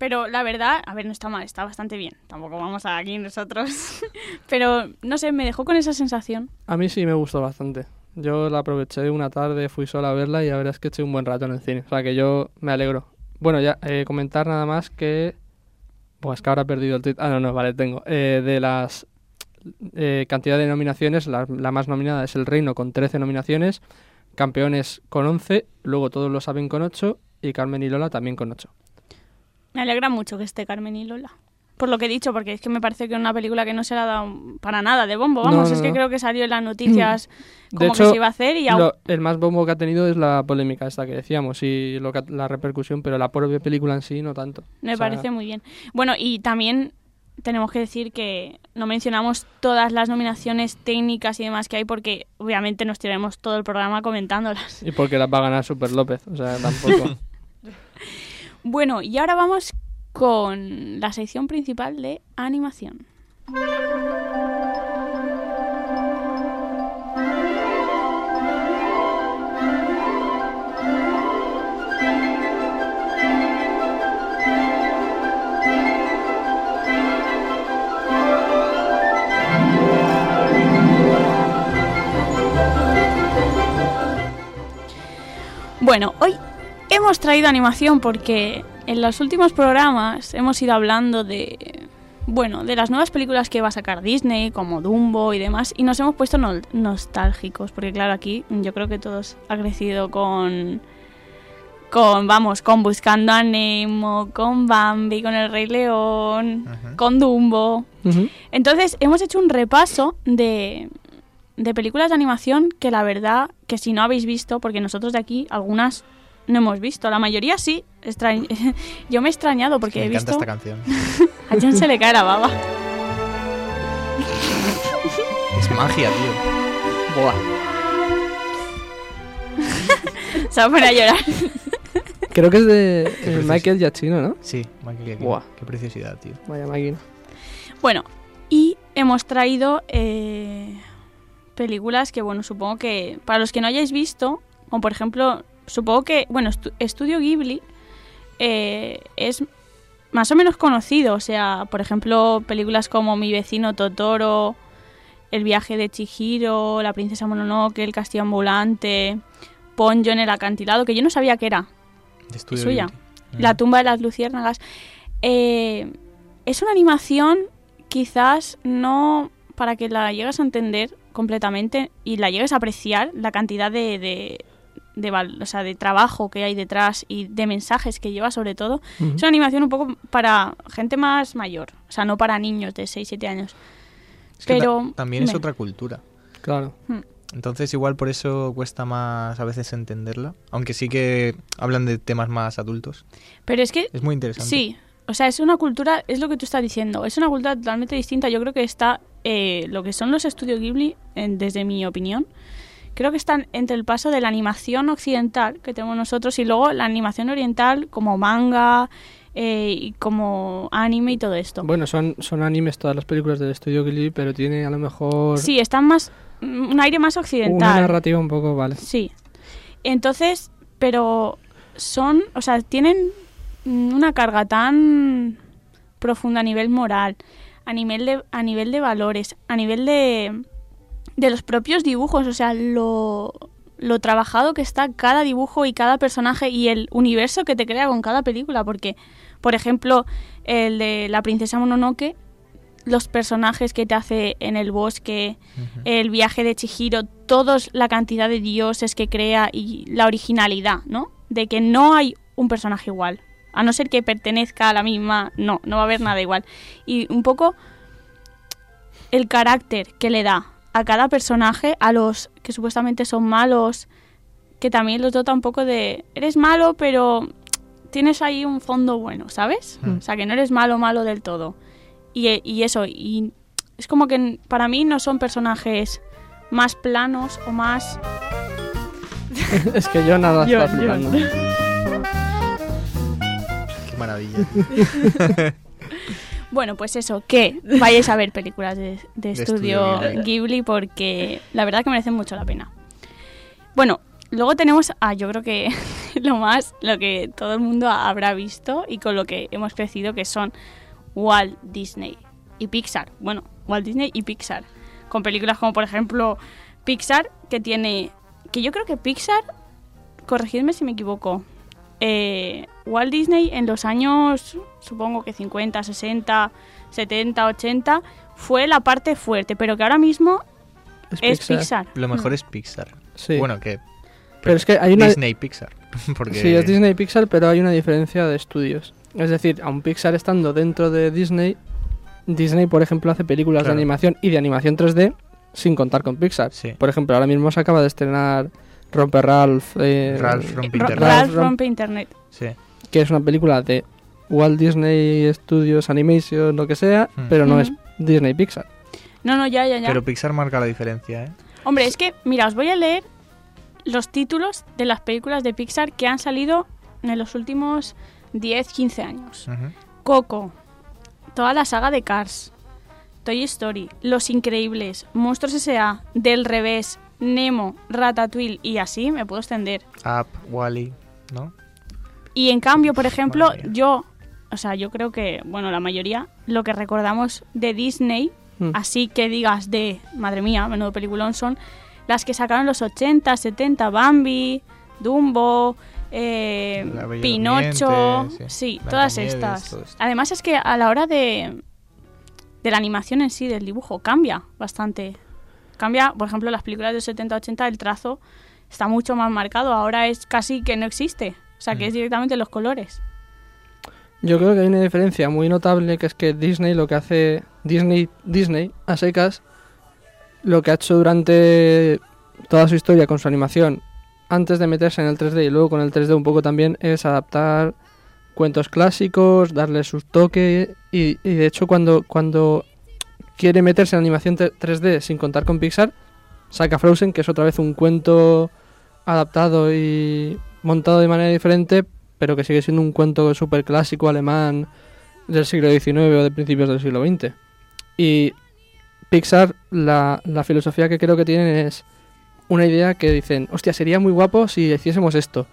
[SPEAKER 2] Pero la verdad, a ver, no está mal, está bastante bien. Tampoco vamos aquí nosotros. Pero no sé, me dejó con esa sensación.
[SPEAKER 3] a mí sí me gustó bastante. Yo la aproveché una tarde, fui sola a verla y la verdad es que eché un buen rato en el cine. O sea que yo me alegro. Bueno, ya eh, comentar nada más que... Pues que ahora he perdido el tweet. Ah, no, no, vale, tengo. Eh, de las eh, cantidad de nominaciones, la, la más nominada es El Reino con 13 nominaciones, Campeones con 11, luego todos lo saben con 8 y Carmen y Lola también con 8.
[SPEAKER 2] Me alegra mucho que esté Carmen y Lola. Por lo que he dicho, porque es que me parece que es una película que no se le ha dado para nada de bombo. Vamos,
[SPEAKER 3] no,
[SPEAKER 2] es que
[SPEAKER 3] no.
[SPEAKER 2] creo que salió en las noticias
[SPEAKER 3] De
[SPEAKER 2] como
[SPEAKER 3] hecho,
[SPEAKER 2] que se iba a hacer y aún-
[SPEAKER 3] Lo- el más bombo que ha tenido es la polémica esta que decíamos y lo que- la repercusión, pero la propia película en sí no tanto.
[SPEAKER 2] Me
[SPEAKER 3] O sea,
[SPEAKER 2] parece muy bien. Bueno, y también tenemos que decir que no mencionamos todas las nominaciones técnicas y demás que hay porque obviamente nos tiraremos todo el programa comentándolas.
[SPEAKER 3] Y porque las va a ganar Super López, o sea, tampoco.
[SPEAKER 2] Bueno, y ahora vamos con la sección principal de animación. Bueno, hoy hemos traído animación porque en los últimos programas hemos ido hablando de bueno, de las nuevas películas que va a sacar Disney, como Dumbo y demás, y nos hemos puesto no- nostálgicos, porque claro, aquí yo creo que todos ha crecido con con vamos, con Buscando a Nemo, con Bambi, con El Rey León, con Dumbo. Entonces, hemos hecho un repaso de, de películas de animación que la verdad que si no habéis visto, porque nosotros de aquí algunas no hemos visto, la mayoría sí. Extrañ- Yo me he extrañado porque
[SPEAKER 4] me
[SPEAKER 2] he
[SPEAKER 4] encanta
[SPEAKER 2] visto...
[SPEAKER 4] esta canción.
[SPEAKER 2] A John se le cae la baba.
[SPEAKER 4] Es magia, tío.
[SPEAKER 3] Buah.
[SPEAKER 2] Se va a poner a llorar.
[SPEAKER 3] Creo que es de eh. Michael Giacchino, ¿no?
[SPEAKER 4] Sí, Michael Giacchino.
[SPEAKER 3] Buah.
[SPEAKER 4] Qué preciosidad, tío.
[SPEAKER 3] Vaya máquina.
[SPEAKER 2] Bueno, y hemos traído eh, películas que, bueno, supongo que para los que no hayáis visto, como por ejemplo, supongo que, bueno, Estu- Estudio Ghibli eh, es más o menos conocido, o sea, por ejemplo, películas como Mi vecino Totoro, El viaje de Chihiro, La princesa Mononoke, El castillo ambulante, Ponyo en el acantilado, que yo no sabía que era,
[SPEAKER 4] De estudio
[SPEAKER 2] suya.
[SPEAKER 4] Ghibli.
[SPEAKER 2] la
[SPEAKER 4] Mm.
[SPEAKER 2] tumba de las luciérnagas. Eh, es una animación quizás no para que la llegues a entender completamente y la llegues a apreciar la cantidad de, de, de, val- o sea, de trabajo que hay detrás y de mensajes que lleva sobre todo.
[SPEAKER 3] Ujú.
[SPEAKER 2] Es una animación un poco para gente más mayor, o sea, no para niños de 6-7 años.
[SPEAKER 4] Es que ta-
[SPEAKER 2] Pero
[SPEAKER 4] también es
[SPEAKER 2] me-
[SPEAKER 4] otra cultura.
[SPEAKER 3] Claro.
[SPEAKER 4] Entonces igual por eso cuesta más a veces entenderla. Aunque sí que hablan de temas más adultos.
[SPEAKER 2] Pero es que
[SPEAKER 4] Es muy interesante.
[SPEAKER 2] Sí, o sea, es una cultura, es lo que tú estás diciendo, es una cultura totalmente distinta. Yo creo que está, eh, lo que son los estudios Ghibli, en- desde mi opinión, creo que están entre el paso de la animación occidental que tenemos nosotros y luego la animación oriental como manga eh, y como anime y todo esto.
[SPEAKER 3] Bueno, son, son animes todas las películas del estudio Ghibli, pero tiene a lo mejor
[SPEAKER 2] Sí, están más, mm, un aire más
[SPEAKER 3] una
[SPEAKER 2] occidental.
[SPEAKER 3] narrativa un poco, vale.
[SPEAKER 2] Sí. Entonces, pero son, o sea, tienen mm, una carga tan profunda a nivel moral, a nivel de, a nivel de valores, a nivel de, de los propios dibujos, o sea, lo, lo trabajado que está cada dibujo y cada personaje y el universo que te crea con cada película, porque, por ejemplo, el de la princesa Mononoke, los personajes que te hace en el bosque, el viaje de Chihiro, todos la cantidad de dioses que crea y la originalidad, ¿no? De que no hay un personaje igual. A no ser que pertenezca a la misma, no, no va a haber nada igual. Y un poco el carácter que le da a cada personaje, a los que supuestamente son malos, que también los dota un poco de, eres malo, pero tienes ahí un fondo bueno, ¿sabes?
[SPEAKER 4] Mm.
[SPEAKER 2] O sea, que no eres malo, malo del todo. Y, y eso, y es como que para mí no son personajes más planos o más...
[SPEAKER 3] es que yo nada está.
[SPEAKER 4] Qué maravilla.
[SPEAKER 2] Bueno, pues eso, que vayáis a ver películas de, de
[SPEAKER 4] De
[SPEAKER 2] estudio
[SPEAKER 4] estudio
[SPEAKER 2] Ghibli porque la verdad que merecen mucho la pena. Bueno, luego tenemos a yo creo que lo más, lo que todo el mundo habrá visto y con lo que hemos crecido, que son Walt Disney y Pixar. Bueno, Walt Disney y Pixar. Con películas como por ejemplo Pixar, que tiene... Que yo creo que Pixar, corregidme si me equivoco, eh, Walt Disney en los años, supongo que 50, 60, 70, 80, fue la parte fuerte, pero que ahora mismo es Pixar.
[SPEAKER 4] Lo mejor es Pixar.
[SPEAKER 3] Sí.
[SPEAKER 4] Bueno, que
[SPEAKER 3] pero es que hay una...
[SPEAKER 4] Disney Pixar. Porque
[SPEAKER 3] Sí, es Disney Pixar, pero hay una diferencia de estudios. Es decir, aun Pixar estando dentro de Disney, Disney, por ejemplo, hace películas
[SPEAKER 4] Claro.
[SPEAKER 3] de animación y de animación 3D sin contar con Pixar.
[SPEAKER 4] Sí.
[SPEAKER 3] Por ejemplo, ahora mismo se acaba de estrenar Romper Ralph, eh,
[SPEAKER 4] Ralph rompe internet.
[SPEAKER 2] Ralph rompe internet.
[SPEAKER 4] Sí.
[SPEAKER 3] que es una película de Walt Disney Studios Animation, lo que sea,
[SPEAKER 4] Hmm.
[SPEAKER 3] pero no es Disney Pixar.
[SPEAKER 2] No, no, ya, ya, ya.
[SPEAKER 4] Pero Pixar marca la diferencia, ¿eh?
[SPEAKER 2] Hombre, es que, mira, os voy a leer los títulos de las películas de Pixar que han salido en los últimos 10, 15 años. Coco, toda la saga de Cars, Toy Story, Los Increíbles, Monstruos S.A., Del Revés, Nemo, Ratatouille y así me puedo extender.
[SPEAKER 4] Up, Wally, ¿no?
[SPEAKER 2] Y en cambio, por ejemplo, yo, o sea, yo creo que, bueno, la mayoría, lo que recordamos de Disney,
[SPEAKER 3] Hmm.
[SPEAKER 2] así que digas de, madre mía, menudo peliculón, son las que sacaron los 80, 70, Bambi, Dumbo, eh, Pinocho,
[SPEAKER 4] sí.
[SPEAKER 2] sí, todas estas. Además es que a la hora de, de la animación en sí, del dibujo, cambia bastante. Cambia, por ejemplo, las películas de 70, 80, el trazo está mucho más marcado. Ahora es casi que no existe. O sea, que
[SPEAKER 4] Mm.
[SPEAKER 2] es directamente los colores.
[SPEAKER 3] Yo creo que hay una diferencia muy notable que es que Disney lo que hace Disney Disney a secas lo que ha hecho durante toda su historia con su animación antes de meterse en el 3D y luego con el 3D un poco también es adaptar cuentos clásicos, darle sus toques y, y de hecho cuando cuando quiere meterse en animación te- 3D sin contar con Pixar saca Frozen que es otra vez un cuento adaptado y montado de manera diferente pero que sigue siendo un cuento súper clásico alemán del siglo XIX o de principios del siglo XX. Y Pixar, la, la filosofía que creo que tienen es una idea que dicen, hostia, sería muy guapo si hiciésemos esto.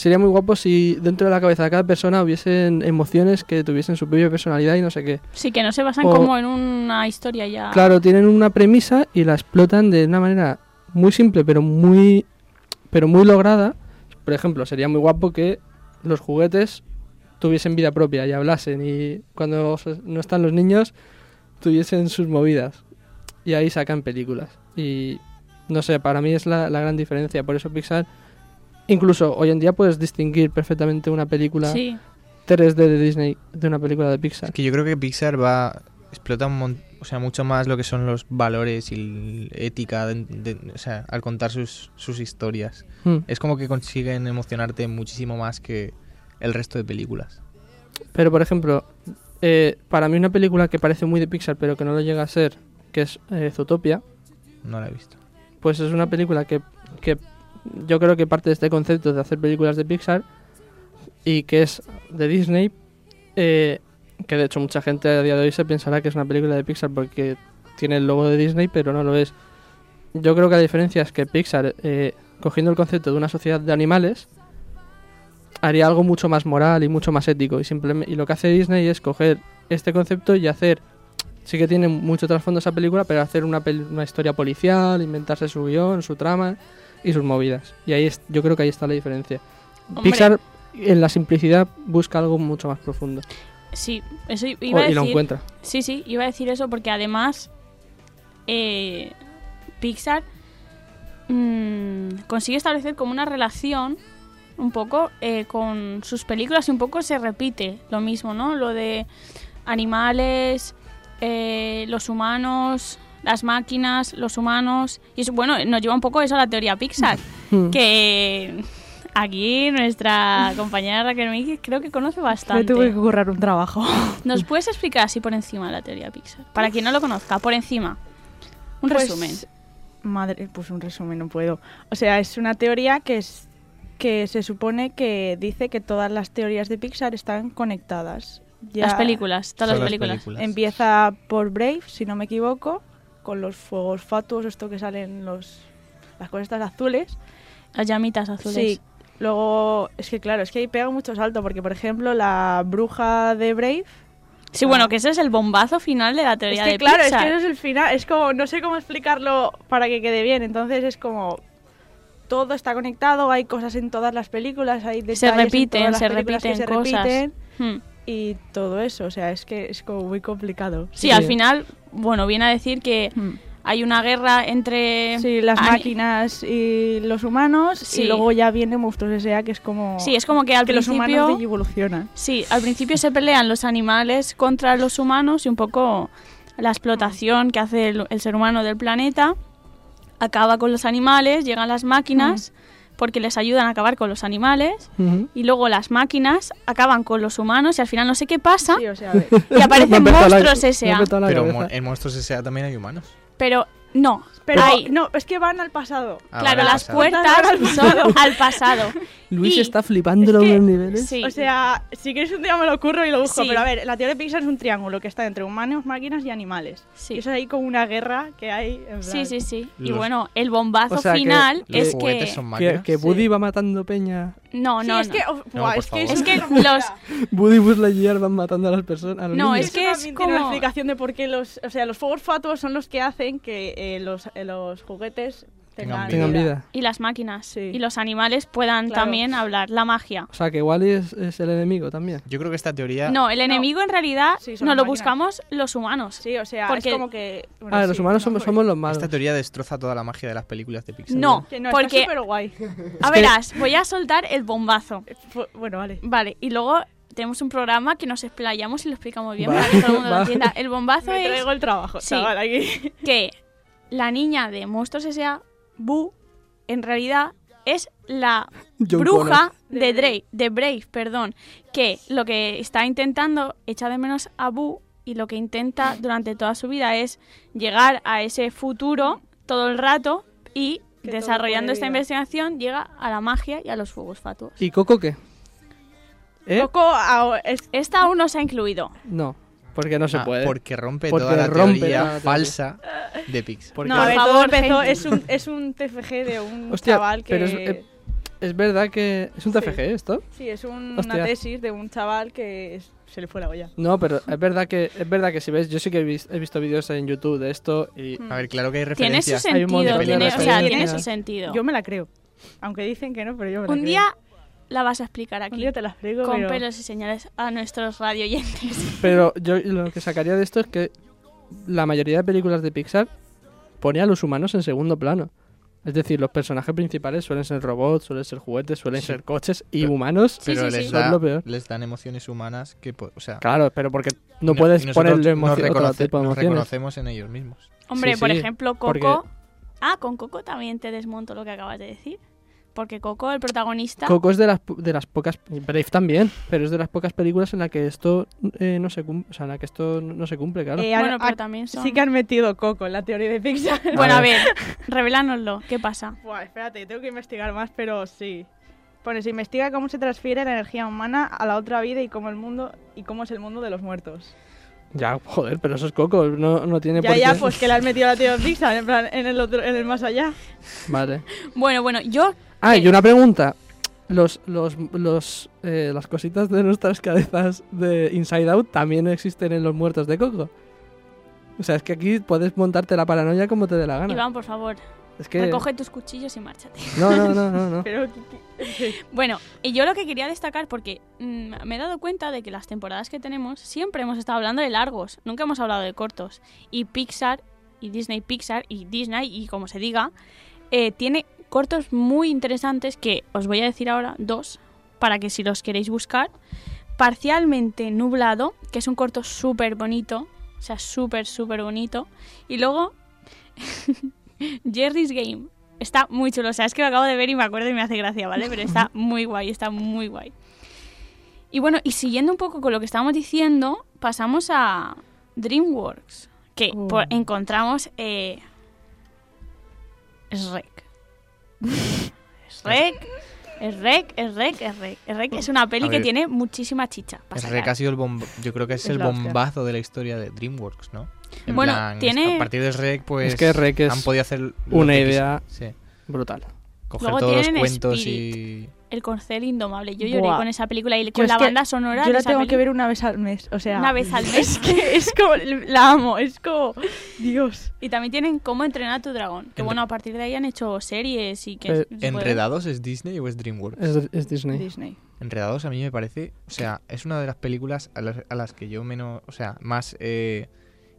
[SPEAKER 3] Sería muy guapo si dentro de la cabeza de cada persona hubiesen emociones que tuviesen su propia personalidad y no sé qué.
[SPEAKER 2] Sí, que no se basan
[SPEAKER 3] O-
[SPEAKER 2] como en una historia ya.
[SPEAKER 3] Claro, tienen una premisa y la explotan de una manera muy simple, pero muy, pero muy lograda. Por ejemplo, sería muy guapo que los juguetes tuviesen vida propia y hablasen y cuando no están los niños tuviesen sus movidas. Y ahí sacan películas. Y no sé, para mí es la, la gran diferencia. Por eso Pixar Incluso hoy en día puedes distinguir perfectamente una película
[SPEAKER 2] Sí,
[SPEAKER 3] 3D de Disney de una película de Pixar.
[SPEAKER 4] Es que yo creo que Pixar va explota un mon- o sea, mucho más lo que son los valores y ética, de- de- o sea, al contar sus, sus historias.
[SPEAKER 3] Hmm.
[SPEAKER 4] Es como que consiguen emocionarte muchísimo más que el resto de películas.
[SPEAKER 3] Pero, por ejemplo, eh, para mí una película que parece muy de Pixar, pero que no lo llega a ser, que es eh, Zootopia,
[SPEAKER 4] No la he visto.
[SPEAKER 3] pues es una película que, que yo creo que parte de este concepto de hacer películas de Pixar y que es de Disney, eh, que de hecho mucha gente a día de hoy se pensará que es una película de Pixar porque tiene el logo de Disney, pero no lo es. Yo creo que la diferencia es que Pixar, eh, cogiendo el concepto de una sociedad de animales, haría algo mucho más moral y mucho más ético. Y, simplemente, y lo que hace Disney es coger este concepto y hacer... Sí que tiene mucho trasfondo esa película, pero hacer una, una historia policial, inventarse su guion, su trama y sus movidas. Y ahí es, yo creo que ahí está la diferencia.
[SPEAKER 2] Hombre.
[SPEAKER 3] Pixar en la simplicidad busca algo mucho más profundo.
[SPEAKER 2] sí, eso iba a
[SPEAKER 3] y lo
[SPEAKER 2] decir.
[SPEAKER 3] encuentra.
[SPEAKER 2] Sí, sí, iba a decir eso porque además eh, Pixar mm, consigue establecer como una relación un poco eh, con sus películas y un poco se repite lo mismo, ¿no? Lo de animales, eh, los humanos, las máquinas, los humanos. Y eso, bueno, nos lleva un poco eso a la teoría Pixar,
[SPEAKER 3] Hmm.
[SPEAKER 2] que aquí nuestra compañera Raquel Miki creo que conoce
[SPEAKER 5] Me
[SPEAKER 2] bastante.
[SPEAKER 5] tuve que currar un trabajo.
[SPEAKER 2] ¿Nos puedes explicar así por encima de la teoría Pixar? Para quien no lo conozca, por encima. Un
[SPEAKER 5] Pues,
[SPEAKER 2] resumen.
[SPEAKER 5] Madre, pues un resumen no puedo. O sea, es una teoría que es que se supone que dice que todas las teorías de Pixar están conectadas. Ya
[SPEAKER 2] Las películas, todas las películas.
[SPEAKER 5] Empieza por Brave, si no me equivoco, con los fuegos fatuos, esto que salen los las cosas estas azules.
[SPEAKER 2] Las llamitas azules.
[SPEAKER 5] Sí. Luego, es que claro, es que ahí pega mucho salto, porque por ejemplo la bruja de Brave
[SPEAKER 2] Sí, bueno, que ese es el bombazo final de la
[SPEAKER 5] Es
[SPEAKER 2] teoría
[SPEAKER 5] que
[SPEAKER 2] de
[SPEAKER 5] claro,
[SPEAKER 2] Pixar.
[SPEAKER 5] es que eso es el final, es como, no sé cómo explicarlo para que quede bien, entonces es como, todo está conectado, hay cosas en todas las películas, hay detalles
[SPEAKER 2] se
[SPEAKER 5] en
[SPEAKER 2] repiten,
[SPEAKER 5] todas las
[SPEAKER 2] se
[SPEAKER 5] películas que
[SPEAKER 2] repiten
[SPEAKER 5] se
[SPEAKER 2] cosas.
[SPEAKER 5] repiten
[SPEAKER 2] Hmm.
[SPEAKER 5] y todo eso, o sea, es que es como muy complicado.
[SPEAKER 2] Sí,
[SPEAKER 3] Sí.
[SPEAKER 2] al final, bueno, viene a decir que
[SPEAKER 5] Hmm.
[SPEAKER 2] hay una guerra entre...
[SPEAKER 5] Sí, las máquinas y los humanos
[SPEAKER 2] Sí.
[SPEAKER 5] y luego ya viene Monstruos S.A. que es como
[SPEAKER 2] Sí, es como que al
[SPEAKER 5] que los
[SPEAKER 2] principio...
[SPEAKER 5] humanos evolucionan.
[SPEAKER 2] Sí, al principio se pelean los animales contra los humanos y un poco la explotación que hace el, el ser humano del planeta acaba con los animales, llegan las máquinas porque les ayudan a acabar con los animales y luego las máquinas acaban con los humanos y al final no sé qué pasa
[SPEAKER 5] Sí, o sea, a ver.
[SPEAKER 2] y aparecen monstruos S.A.
[SPEAKER 4] Pero en Monstruos S.A. también hay humanos.
[SPEAKER 2] Pero no,
[SPEAKER 5] pero
[SPEAKER 2] hay-
[SPEAKER 5] no, es que van al pasado.
[SPEAKER 4] Ah,
[SPEAKER 2] claro,
[SPEAKER 4] vale,
[SPEAKER 2] las
[SPEAKER 4] pasado.
[SPEAKER 2] puertas son al pasado.
[SPEAKER 3] Luis
[SPEAKER 2] Y-
[SPEAKER 3] está flipando
[SPEAKER 5] es que-
[SPEAKER 3] los niveles.
[SPEAKER 2] Sí.
[SPEAKER 5] O sea, si quieres un día me lo ocurro y lo busco,
[SPEAKER 2] Sí.
[SPEAKER 5] pero a ver, la teoría de Pixar es un triángulo que está entre humanos, máquinas y animales.
[SPEAKER 2] Sí.
[SPEAKER 5] Y eso es ahí como una guerra que hay. En
[SPEAKER 2] Sí, sí, sí. Y bueno, el bombazo
[SPEAKER 3] O sea que
[SPEAKER 2] final
[SPEAKER 4] Los
[SPEAKER 2] es
[SPEAKER 4] juguetes
[SPEAKER 2] que...
[SPEAKER 4] son
[SPEAKER 3] Que,
[SPEAKER 4] máquinas.
[SPEAKER 3] que Woody va matando peña.
[SPEAKER 2] No,
[SPEAKER 5] Sí,
[SPEAKER 2] no,
[SPEAKER 5] es
[SPEAKER 2] no.
[SPEAKER 5] que, oh,
[SPEAKER 4] No, por
[SPEAKER 5] es que.
[SPEAKER 2] Es que los...
[SPEAKER 3] Woody Buzz Lightyear van matando a las personas. A los
[SPEAKER 2] No,
[SPEAKER 3] niños.
[SPEAKER 2] es que
[SPEAKER 5] Eso
[SPEAKER 2] es
[SPEAKER 5] tiene una
[SPEAKER 2] como-
[SPEAKER 5] explicación de por qué los, o sea, los fuegos fatuos son los que hacen que eh, los, eh, los juguetes tengan,
[SPEAKER 3] Tengan vida.
[SPEAKER 2] Y las máquinas
[SPEAKER 5] Sí.
[SPEAKER 2] y los animales puedan
[SPEAKER 5] Claro.
[SPEAKER 2] también hablar, la magia.
[SPEAKER 3] O sea, que Wally es, es el enemigo también.
[SPEAKER 4] Yo creo que esta teoría...
[SPEAKER 2] No, el enemigo en realidad
[SPEAKER 5] Sí,
[SPEAKER 2] nos lo
[SPEAKER 5] máquinas.
[SPEAKER 2] buscamos los humanos.
[SPEAKER 5] Sí, o sea,
[SPEAKER 2] Porque-
[SPEAKER 5] es como que... bueno,
[SPEAKER 3] Ah,
[SPEAKER 5] sí,
[SPEAKER 3] los humanos
[SPEAKER 5] no,
[SPEAKER 3] somos, somos los malos.
[SPEAKER 4] Esta teoría destroza toda la magia de las películas de Pixar.
[SPEAKER 2] No,
[SPEAKER 5] Que no,
[SPEAKER 2] porque,
[SPEAKER 5] está súper guay.
[SPEAKER 2] a verás, voy a soltar el bombazo.
[SPEAKER 5] Bueno, vale.
[SPEAKER 2] Vale, y luego tenemos un programa que nos explayamos y lo explicamos bien
[SPEAKER 3] Va,
[SPEAKER 2] para que todo el mundo
[SPEAKER 3] va.
[SPEAKER 2] lo entienda. El bombazo
[SPEAKER 5] Me
[SPEAKER 2] es
[SPEAKER 5] traigo el trabajo,
[SPEAKER 2] Sí.
[SPEAKER 5] chaval, aquí.
[SPEAKER 2] que la niña de Monstruos S.A., Boo, en realidad es la
[SPEAKER 3] John
[SPEAKER 2] bruja
[SPEAKER 5] Connor.
[SPEAKER 2] de, Drake, de Brave, perdón, que lo que está intentando echar de menos a Boo y lo que intenta durante toda su vida es llegar a ese futuro todo el rato y
[SPEAKER 5] Que
[SPEAKER 2] desarrollando esta investigación llega a la magia y a los fuegos fatuos.
[SPEAKER 3] ¿Y Coco qué? ¿Eh?
[SPEAKER 5] Coco ah, es,
[SPEAKER 2] Esta aún no se ha incluido.
[SPEAKER 3] No, porque no se
[SPEAKER 4] Ah,
[SPEAKER 3] puede.
[SPEAKER 4] Porque rompe
[SPEAKER 3] Porque
[SPEAKER 4] toda la
[SPEAKER 3] rompe
[SPEAKER 4] teoría
[SPEAKER 3] teoría.
[SPEAKER 4] falsa de Pixar.
[SPEAKER 3] Porque-
[SPEAKER 5] no, a ver, todo empezó, es un, es un TFG de un
[SPEAKER 3] Hostia,
[SPEAKER 5] chaval que...
[SPEAKER 3] pero es, eh, es verdad que... ¿Es un
[SPEAKER 5] Sí.
[SPEAKER 3] TFG esto?
[SPEAKER 5] Sí, es un- una tesis de un chaval que es- se le fue la olla.
[SPEAKER 3] No, pero es verdad que es verdad que si ves, yo sí que he, vis- he visto vídeos en YouTube de esto y
[SPEAKER 5] Hmm.
[SPEAKER 4] A ver, claro que hay
[SPEAKER 2] Tiene su
[SPEAKER 4] referencias.
[SPEAKER 3] Hay un montón
[SPEAKER 2] sentido,
[SPEAKER 3] de
[SPEAKER 2] tiene, o sea, tiene su sentido.
[SPEAKER 5] Yo me la creo. Aunque dicen que no, pero yo me la
[SPEAKER 2] Un
[SPEAKER 5] creo.
[SPEAKER 2] día la vas a explicar
[SPEAKER 5] Un
[SPEAKER 2] aquí.
[SPEAKER 5] día te la explico,
[SPEAKER 2] con
[SPEAKER 5] pero-
[SPEAKER 2] pelos y señales a nuestros radio oyentes.
[SPEAKER 3] Pero yo lo que sacaría de esto es que la mayoría de películas de Pixar pone a los humanos en segundo plano. Es decir, los personajes principales suelen ser robots, suelen ser juguetes, suelen
[SPEAKER 4] Sí.
[SPEAKER 3] ser coches y
[SPEAKER 4] Pero-
[SPEAKER 3] humanos.
[SPEAKER 4] Pero
[SPEAKER 2] sí,
[SPEAKER 4] les,
[SPEAKER 2] sí.
[SPEAKER 3] Eso es
[SPEAKER 4] da-
[SPEAKER 3] lo peor.
[SPEAKER 4] les dan emociones humanas que, o sea,
[SPEAKER 3] Claro, pero porque no,
[SPEAKER 4] no-
[SPEAKER 3] puedes ponerle
[SPEAKER 4] nos
[SPEAKER 3] emoción, otro
[SPEAKER 4] reconoce- nos
[SPEAKER 3] emociones.
[SPEAKER 4] reconocemos en ellos mismos.
[SPEAKER 2] Hombre,
[SPEAKER 3] Sí,
[SPEAKER 2] por
[SPEAKER 3] sí,
[SPEAKER 2] ejemplo, Coco.
[SPEAKER 3] porque-
[SPEAKER 2] Ah, con Coco también te desmonto lo que acabas de decir. Porque Coco, el protagonista.
[SPEAKER 3] Coco es de las, de las pocas, Brave también, pero es de las pocas películas en la que esto eh, no se cumple, o sea, en la que esto no se cumple, claro.
[SPEAKER 5] Eh,
[SPEAKER 2] Bueno, pero también son.
[SPEAKER 5] Sí que han metido Coco en la teoría de Pixar.
[SPEAKER 2] Bueno, a ver, revelánoslo. ¿Qué pasa?
[SPEAKER 5] Buah, espérate, tengo que investigar más, pero sí. Pone, se investiga cómo se transfiere la energía humana a la otra vida y cómo el mundo y cómo es el mundo de los muertos.
[SPEAKER 3] Ya, joder, pero eso es Coco, no, no tiene
[SPEAKER 5] Ya,
[SPEAKER 3] por
[SPEAKER 5] ya,
[SPEAKER 3] qué-
[SPEAKER 5] pues que le han metido la teoría de Pixar en, plan, en el otro, en el más allá.
[SPEAKER 3] Vale.
[SPEAKER 2] Bueno, bueno, yo.
[SPEAKER 3] Ah, y una pregunta. Los, los, los, eh, las cositas de nuestras cabezas de Inside Out también existen en los muertos de Coco. O sea, es que aquí puedes montarte la paranoia como te dé la gana.
[SPEAKER 2] Iván, por favor,
[SPEAKER 3] es que...
[SPEAKER 2] recoge tus cuchillos y márchate.
[SPEAKER 3] No, no, no, no, no.
[SPEAKER 5] Pero
[SPEAKER 2] Bueno, y yo lo que quería destacar, porque mm, me he dado cuenta de que las temporadas que tenemos siempre hemos estado hablando de largos, nunca hemos hablado de cortos. Y Pixar, y Disney Pixar, y Disney, y como se diga, eh, tiene cortos muy interesantes que os voy a decir ahora, dos, para que si los queréis buscar. Parcialmente nublado, que es un corto súper bonito, o sea, súper, súper bonito. Y luego, Jerry's Game. Está muy chulo. O sea, es que lo acabo de ver y me acuerdo y me hace gracia, ¿vale? Pero está muy guay, está muy guay. Y bueno, y siguiendo un poco con lo que estábamos diciendo, pasamos a DreamWorks. Que
[SPEAKER 5] Oh.
[SPEAKER 2] por- encontramos eh, Shrek. Shrek. Shrek, Shrek, Shrek. Shrek es una peli que tiene muchísima chicha.
[SPEAKER 4] Es Rec ha sido el bomb yo creo que es,
[SPEAKER 5] Es
[SPEAKER 4] el bombazo de la historia de DreamWorks, ¿no? En
[SPEAKER 2] Bueno,
[SPEAKER 4] plan,
[SPEAKER 2] tiene-
[SPEAKER 4] a partir de Rec, pues
[SPEAKER 3] Es que Rec es
[SPEAKER 4] han podido hacer
[SPEAKER 3] una idea-
[SPEAKER 4] sí,
[SPEAKER 3] Brutal.
[SPEAKER 4] coger
[SPEAKER 2] Luego
[SPEAKER 4] todos los cuentos
[SPEAKER 2] Spirit.
[SPEAKER 4] y
[SPEAKER 2] El corcel indomable. Yo lloré
[SPEAKER 5] Buah.
[SPEAKER 2] con esa película y con la banda sonora
[SPEAKER 5] Yo
[SPEAKER 2] de
[SPEAKER 5] la
[SPEAKER 2] esa
[SPEAKER 5] tengo
[SPEAKER 2] peli.
[SPEAKER 5] que ver una vez al mes, o sea...
[SPEAKER 2] Una vez al mes.
[SPEAKER 5] Es que es como... La amo, es como... Dios.
[SPEAKER 2] Y también tienen Cómo entrenar a tu dragón. Que bueno, a partir de ahí han hecho series y que... Se puede-
[SPEAKER 4] ¿Enredados es Disney o es DreamWorks?
[SPEAKER 3] Es, es Disney.
[SPEAKER 5] Disney.
[SPEAKER 4] Enredados a mí me parece, o sea, es una de las películas a las, a las que yo menos, o sea, más eh,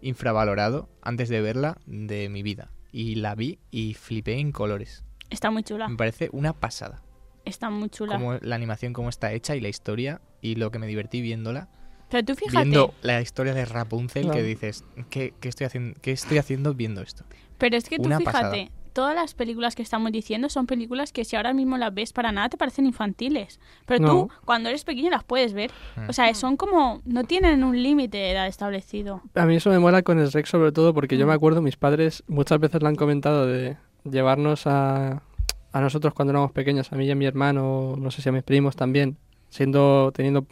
[SPEAKER 4] infravalorado antes de verla de mi vida. Y la vi y flipé en colores.
[SPEAKER 2] Está muy chula.
[SPEAKER 4] Me parece una pasada.
[SPEAKER 2] Está muy chula.
[SPEAKER 4] Como la animación, cómo está hecha y la historia y lo que me divertí viéndola.
[SPEAKER 2] Pero tú fíjate,
[SPEAKER 4] Viendo la historia de Rapunzel
[SPEAKER 3] Claro.
[SPEAKER 4] que dices, ¿qué, qué estoy haciendo, ¿qué estoy haciendo viendo esto?
[SPEAKER 2] pero es que tú
[SPEAKER 4] una
[SPEAKER 2] fíjate, todas las películas que estamos diciendo son películas que si ahora mismo las ves para nada te parecen infantiles. Pero
[SPEAKER 3] No.
[SPEAKER 2] tú, cuando eres pequeño, las puedes ver.
[SPEAKER 4] Mm.
[SPEAKER 2] O sea, son como... No tienen un límite de edad establecido.
[SPEAKER 3] A mí eso me mola con el Rex sobre todo porque yo
[SPEAKER 2] Mm.
[SPEAKER 3] me acuerdo, mis padres muchas veces le han comentado de llevarnos a, a nosotros cuando éramos pequeños, a mí y a mi hermano, no sé si a mis primos también, siendo teniendo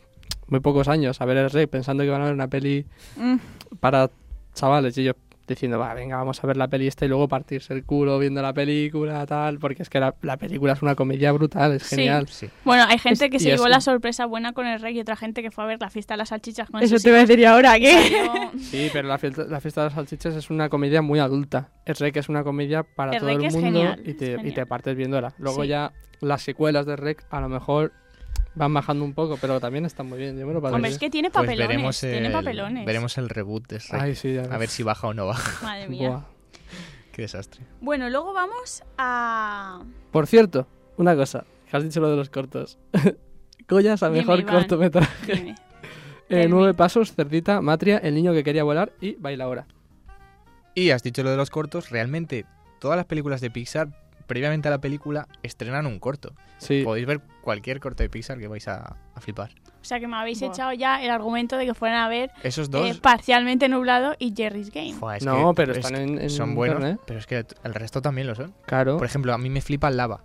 [SPEAKER 3] muy pocos años, a ver el Rex pensando que iban a ver una peli
[SPEAKER 5] Mm.
[SPEAKER 3] para chavales y yo diciendo, va, venga, vamos a ver la peli esta y luego partirse el culo viendo la película, tal, porque es que la, la película es una comedia brutal, es genial.
[SPEAKER 4] Sí.
[SPEAKER 2] Bueno, hay gente que se llevó
[SPEAKER 3] es-
[SPEAKER 2] la sorpresa buena con el rey y otra gente que fue a ver la fiesta de las salchichas con
[SPEAKER 5] Eso te iba a decir ahora, ¿qué?
[SPEAKER 3] Sí, pero la fiesta, la fiesta de las salchichas es una comedia muy adulta. El Rec es una comedia para
[SPEAKER 2] El
[SPEAKER 3] todo el
[SPEAKER 2] es
[SPEAKER 3] mundo
[SPEAKER 2] genial,
[SPEAKER 3] y,
[SPEAKER 2] es
[SPEAKER 3] te, y te partes viéndola. Luego
[SPEAKER 2] Sí.
[SPEAKER 3] ya las secuelas de Rec a lo mejor van bajando un poco, pero también están muy bien. Yo me lo
[SPEAKER 2] Hombre, es que tiene
[SPEAKER 4] Pues
[SPEAKER 2] papelones.
[SPEAKER 4] veremos
[SPEAKER 2] tiene
[SPEAKER 4] el,
[SPEAKER 2] papelones.
[SPEAKER 4] veremos el reboot de Shrek.
[SPEAKER 3] Ay, sí, ya
[SPEAKER 4] A ver si baja o no baja.
[SPEAKER 2] Madre mía.
[SPEAKER 3] Buah.
[SPEAKER 4] Qué desastre.
[SPEAKER 2] Bueno, luego vamos a...
[SPEAKER 3] Por cierto, una cosa, que has dicho lo de los cortos. Goyas a
[SPEAKER 2] Dime,
[SPEAKER 3] mejor
[SPEAKER 2] Iván.
[SPEAKER 3] cortometraje.
[SPEAKER 2] Dime.
[SPEAKER 3] Eh, nueve pasos, Cerdita, Matria, El niño que quería volar y Baila ahora.
[SPEAKER 4] Y has dicho lo de los cortos, realmente todas las películas de Pixar, previamente a la película, estrenan un corto.
[SPEAKER 3] Sí,
[SPEAKER 4] Podéis ver cualquier corto de Pixar que vais a, a flipar.
[SPEAKER 2] O sea que me habéis echado ya el argumento de que fueran a ver
[SPEAKER 4] Esos
[SPEAKER 2] eh,
[SPEAKER 4] dos...
[SPEAKER 2] parcialmente nublado y Jerry's Game.
[SPEAKER 4] Fua, es
[SPEAKER 3] No,
[SPEAKER 4] que-
[SPEAKER 3] pero
[SPEAKER 4] es
[SPEAKER 3] están en- en
[SPEAKER 4] Son buenos,
[SPEAKER 3] internet.
[SPEAKER 4] pero es que el resto también lo son.
[SPEAKER 3] claro.
[SPEAKER 4] Por ejemplo, a mí me flipa Lava.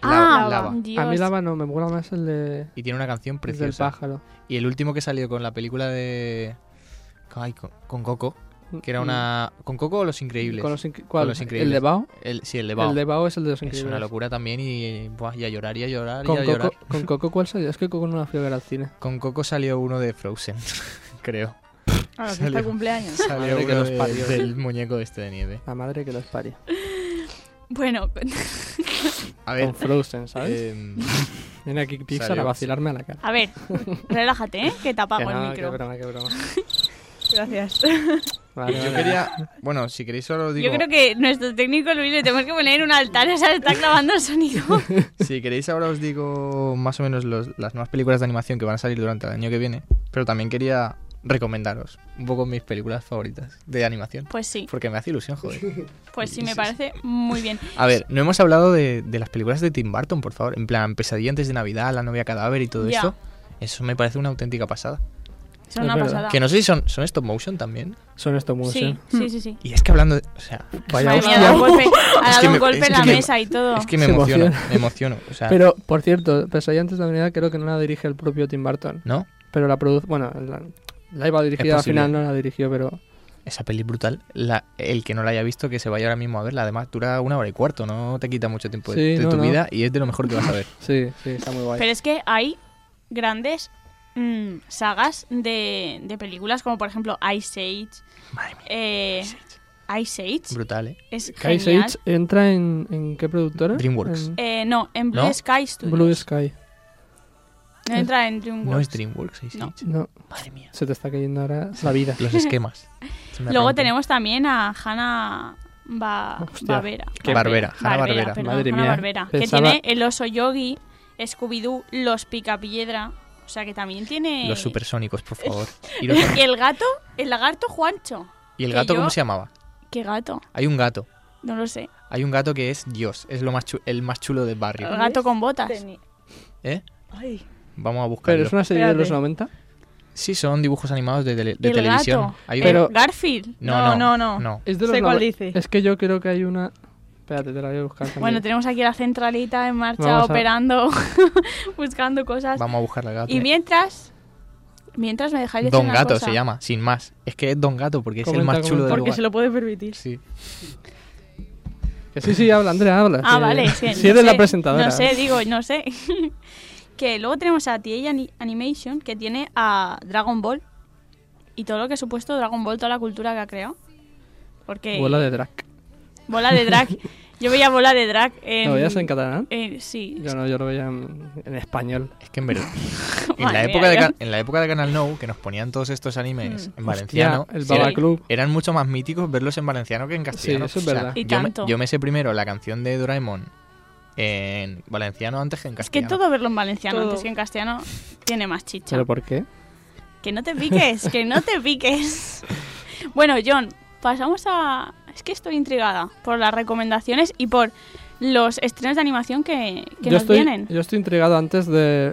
[SPEAKER 2] Ah,
[SPEAKER 4] Lava.
[SPEAKER 2] Dios.
[SPEAKER 3] A mí Lava no, me mola más el de...
[SPEAKER 4] Y tiene una canción
[SPEAKER 3] el del
[SPEAKER 4] preciosa.
[SPEAKER 3] pájaro.
[SPEAKER 4] Y el último que salió con la película de... Ay, con, con Coco, que era una... ¿Con Coco o Los Increíbles?
[SPEAKER 3] Mm. Con los, incre- ¿cuál?
[SPEAKER 4] Los
[SPEAKER 3] ¿El
[SPEAKER 4] Increíbles.
[SPEAKER 3] de Bao?
[SPEAKER 4] El, sí, el de Bao.
[SPEAKER 3] El de Bao es el de los
[SPEAKER 4] Es
[SPEAKER 3] increíbles.
[SPEAKER 4] una locura también y, buah, y a llorar y a llorar y
[SPEAKER 3] Con
[SPEAKER 4] a
[SPEAKER 3] Coco,
[SPEAKER 4] llorar.
[SPEAKER 3] ¿Con Coco cuál salió? Es que Coco no la fui a ver al cine.
[SPEAKER 4] Con Coco salió uno de Frozen, creo.
[SPEAKER 5] A la
[SPEAKER 4] Salió.
[SPEAKER 5] de cumpleaños.
[SPEAKER 4] Salió
[SPEAKER 3] Madre que
[SPEAKER 4] uno
[SPEAKER 3] los
[SPEAKER 4] de-
[SPEAKER 3] parió.
[SPEAKER 4] del muñeco este de nieve.
[SPEAKER 3] La madre que los parió.
[SPEAKER 2] Bueno,
[SPEAKER 4] A ver,
[SPEAKER 3] Con Frozen, ¿sabes?
[SPEAKER 4] em,
[SPEAKER 3] Viene aquí Pixar
[SPEAKER 4] salió-
[SPEAKER 3] a vacilarme a la cara.
[SPEAKER 2] a ver, relájate, ¿eh? Que te apago
[SPEAKER 3] Que
[SPEAKER 2] el
[SPEAKER 3] no,
[SPEAKER 2] micro.
[SPEAKER 3] qué broma, qué broma.
[SPEAKER 5] Gracias.
[SPEAKER 3] Vale,
[SPEAKER 4] Yo
[SPEAKER 3] vale.
[SPEAKER 4] quería... Bueno, si queréis solo digo...
[SPEAKER 2] Yo creo que nuestro técnico Luis le tenemos que poner un altar, o sea, está clavando el sonido.
[SPEAKER 4] Si queréis ahora os digo más o menos los- las nuevas películas de animación que van a salir durante el año que viene. Pero también quería recomendaros un poco mis películas favoritas de animación.
[SPEAKER 2] Pues sí,
[SPEAKER 4] Porque me hace ilusión, joder.
[SPEAKER 2] pues sí, me parece muy bien.
[SPEAKER 4] A ver, no hemos hablado de, de las películas de Tim Burton, por favor. En plan, Pesadilla antes de Navidad, La novia cadáver y todo
[SPEAKER 2] Ya.
[SPEAKER 4] eso. Eso me parece una auténtica pasada.
[SPEAKER 2] Es una
[SPEAKER 3] verdad.
[SPEAKER 2] pasada.
[SPEAKER 4] Que no sé si son, son stop motion también.
[SPEAKER 3] Son estos muy
[SPEAKER 2] Sí, sí, sí, sí.
[SPEAKER 4] Y es que hablando de... O sea,
[SPEAKER 3] Vaya
[SPEAKER 2] Madre mía,
[SPEAKER 3] hostia.
[SPEAKER 2] ha dado un golpe, ha
[SPEAKER 4] Es
[SPEAKER 2] dado
[SPEAKER 4] que
[SPEAKER 2] un golpe en la mesa y todo.
[SPEAKER 4] es que me
[SPEAKER 3] Se
[SPEAKER 4] emociono,
[SPEAKER 3] emociona.
[SPEAKER 4] me emociono. O sea,
[SPEAKER 3] Pero, por cierto, Pesadilla antes de la Navidad creo que no la dirige el propio Tim Burton.
[SPEAKER 4] ¿no?
[SPEAKER 3] Pero la produce... Bueno, la, la iba a dirigir al final, no la dirigió, pero...
[SPEAKER 4] Esa peli brutal. La, el que no la haya visto, que se vaya ahora mismo a verla. Además, dura una hora y cuarto, no te quita mucho tiempo de,
[SPEAKER 3] Sí,
[SPEAKER 4] de
[SPEAKER 3] no,
[SPEAKER 4] tu
[SPEAKER 3] no.
[SPEAKER 4] vida y es de lo mejor que vas a ver.
[SPEAKER 3] Sí, sí, está muy guay.
[SPEAKER 2] Pero es que hay grandes mm, sagas de, de películas, como por ejemplo Ice Age.
[SPEAKER 4] Madre mía,
[SPEAKER 2] eh, Ice Age
[SPEAKER 4] brutal, ¿eh?
[SPEAKER 2] es genial.
[SPEAKER 3] Sage entra en, en qué productora?
[SPEAKER 4] DreamWorks.
[SPEAKER 3] En
[SPEAKER 2] Eh, no, en Blue
[SPEAKER 4] ¿No?
[SPEAKER 2] Sky Studios.
[SPEAKER 3] Blue Sky.
[SPEAKER 2] No entra en DreamWorks.
[SPEAKER 4] No es DreamWorks, Ice
[SPEAKER 2] No.
[SPEAKER 4] Age.
[SPEAKER 3] No,
[SPEAKER 4] Madre mía.
[SPEAKER 3] se te está cayendo ahora la vida.
[SPEAKER 4] Los esquemas.
[SPEAKER 2] Luego
[SPEAKER 4] rompen.
[SPEAKER 2] tenemos también a Hannah ba
[SPEAKER 3] Hostia.
[SPEAKER 2] Barbera.
[SPEAKER 4] Qué Barbera, Hanna Barbera.
[SPEAKER 2] perdón,
[SPEAKER 3] Madre
[SPEAKER 2] Hanna
[SPEAKER 3] mía,
[SPEAKER 2] Barbera, que
[SPEAKER 3] pensaba-
[SPEAKER 2] tiene el oso yogi, Scooby-Doo, los Picapiedra. O sea que también tiene.
[SPEAKER 4] Los supersónicos, por favor.
[SPEAKER 2] Y el gato, el lagarto Juancho.
[SPEAKER 4] ¿Y el gato
[SPEAKER 2] yo-
[SPEAKER 4] cómo se llamaba?
[SPEAKER 2] ¿Qué gato?
[SPEAKER 4] Hay un gato.
[SPEAKER 2] No lo sé.
[SPEAKER 4] Hay un gato que es Dios. Es lo más chu- el más chulo del barrio.
[SPEAKER 2] El gato con botas.
[SPEAKER 4] ¿Eh?
[SPEAKER 5] Ay,
[SPEAKER 4] Vamos a buscarlo.
[SPEAKER 3] Pero es una serie de los
[SPEAKER 5] Espérate.
[SPEAKER 3] 90.
[SPEAKER 4] Sí, son dibujos animados de, tele- de
[SPEAKER 2] El
[SPEAKER 4] televisión.
[SPEAKER 2] gato.
[SPEAKER 4] Hay un-
[SPEAKER 3] Pero-
[SPEAKER 2] Garfield.
[SPEAKER 4] No, no,
[SPEAKER 5] No, no,
[SPEAKER 4] no.
[SPEAKER 3] Es de los
[SPEAKER 5] sé cuál dice.
[SPEAKER 3] Es que yo creo que hay una... Espérate, te la voy a buscar también.
[SPEAKER 2] Bueno, tenemos aquí la centralita en marcha
[SPEAKER 3] a-
[SPEAKER 2] operando, buscando cosas.
[SPEAKER 4] Vamos a buscar al gato.
[SPEAKER 2] Y mientras, mientras me dejáis decir
[SPEAKER 4] Don
[SPEAKER 2] una
[SPEAKER 4] Gato
[SPEAKER 2] cosa.
[SPEAKER 4] se llama, sin más. Es que es Don Gato porque es el
[SPEAKER 3] Comenta,
[SPEAKER 4] más chulo del
[SPEAKER 3] comenta.
[SPEAKER 5] Porque
[SPEAKER 4] lugar.
[SPEAKER 5] se lo puede permitir.
[SPEAKER 4] Sí.
[SPEAKER 3] Que sí, sí, habla, Andrea, habla.
[SPEAKER 2] Ah, vale, es que
[SPEAKER 3] Si
[SPEAKER 2] no
[SPEAKER 3] eres la
[SPEAKER 2] sé,
[SPEAKER 3] presentadora.
[SPEAKER 2] No sé, digo, no sé. que luego tenemos a TA Ani- Animation, que tiene a Dragon Ball. Y todo lo que ha supuesto Dragon Ball, toda la cultura que ha creado. Porque...
[SPEAKER 3] Bola de drag.
[SPEAKER 2] Bola de drag. Yo veía bola de drag en...
[SPEAKER 3] ¿Lo veías en catalán?
[SPEAKER 2] eh, sí.
[SPEAKER 3] Yo no, yo lo veía en, en español.
[SPEAKER 4] Es que en verdad. en, la
[SPEAKER 2] mía,
[SPEAKER 4] época de, en la época de Canal No, que nos ponían todos estos animes en valenciano,
[SPEAKER 3] Hostia, el
[SPEAKER 4] sí,
[SPEAKER 3] Baba Club.
[SPEAKER 4] eran mucho más míticos verlos en valenciano que en castellano.
[SPEAKER 3] eso es
[SPEAKER 4] O sea,
[SPEAKER 3] verdad.
[SPEAKER 2] Y
[SPEAKER 4] yo, me,
[SPEAKER 2] tanto.
[SPEAKER 4] yo me sé primero la canción de Doraemon en valenciano antes que en
[SPEAKER 2] Es que
[SPEAKER 4] castellano.
[SPEAKER 2] todo verlo en valenciano
[SPEAKER 5] Todo.
[SPEAKER 2] antes que en castellano tiene más chicha.
[SPEAKER 3] ¿Pero por qué?
[SPEAKER 2] Que no te piques, que no te piques. Bueno, John, pasamos a... Es que estoy intrigada por las recomendaciones y por los estrenos de animación que, que nos
[SPEAKER 3] estoy,
[SPEAKER 2] vienen.
[SPEAKER 3] yo estoy intrigado antes de...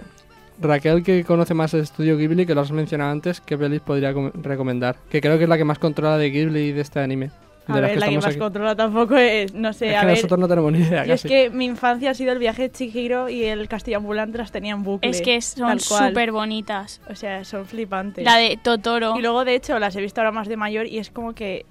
[SPEAKER 3] Raquel, que conoce más el estudio Ghibli, que lo has mencionado antes, ¿qué pelis podría com- recomendar? Que creo que es la que más controla de Ghibli y de este anime.
[SPEAKER 5] A
[SPEAKER 3] de
[SPEAKER 5] ver, la que más
[SPEAKER 3] aquí.
[SPEAKER 5] controla tampoco es, no sé,
[SPEAKER 3] Es
[SPEAKER 5] a
[SPEAKER 3] que
[SPEAKER 5] ver.
[SPEAKER 3] nosotros no tenemos ni idea,
[SPEAKER 5] Yo es
[SPEAKER 3] casi.
[SPEAKER 5] que mi infancia ha sido el viaje de Chihiro y el castillo ambulante las tenía en bucle.
[SPEAKER 2] Es que son súper bonitas.
[SPEAKER 5] O sea, son flipantes.
[SPEAKER 2] La de Totoro.
[SPEAKER 5] Y luego, de hecho, las he visto ahora más de mayor y es como que.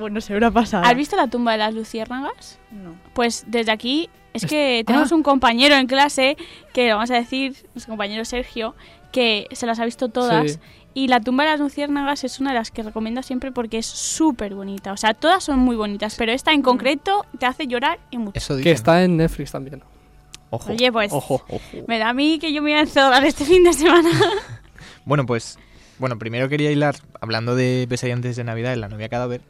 [SPEAKER 5] Bueno, se una pasada.
[SPEAKER 2] ¿Has visto la tumba de las luciérnagas?
[SPEAKER 5] No.
[SPEAKER 2] Pues desde aquí es
[SPEAKER 3] Es-
[SPEAKER 2] que tenemos
[SPEAKER 3] ah.
[SPEAKER 2] un compañero en clase que vamos a decir, nuestro compañero Sergio, que se las ha visto todas.
[SPEAKER 3] Sí.
[SPEAKER 2] Y la tumba de las luciérnagas es una de las que recomiendo siempre porque es súper bonita. O sea, todas son muy bonitas, pero esta en concreto te hace llorar y mucho.
[SPEAKER 4] Eso
[SPEAKER 3] Que está en Netflix también.
[SPEAKER 4] Ojo.
[SPEAKER 2] Oye, pues
[SPEAKER 3] Ojo.
[SPEAKER 2] me da a mí que yo me voy a encerrar este fin de semana.
[SPEAKER 4] Bueno, pues, bueno, primero quería hilar, hablando de Pesadilla antes de Navidad, en La novia cadáver,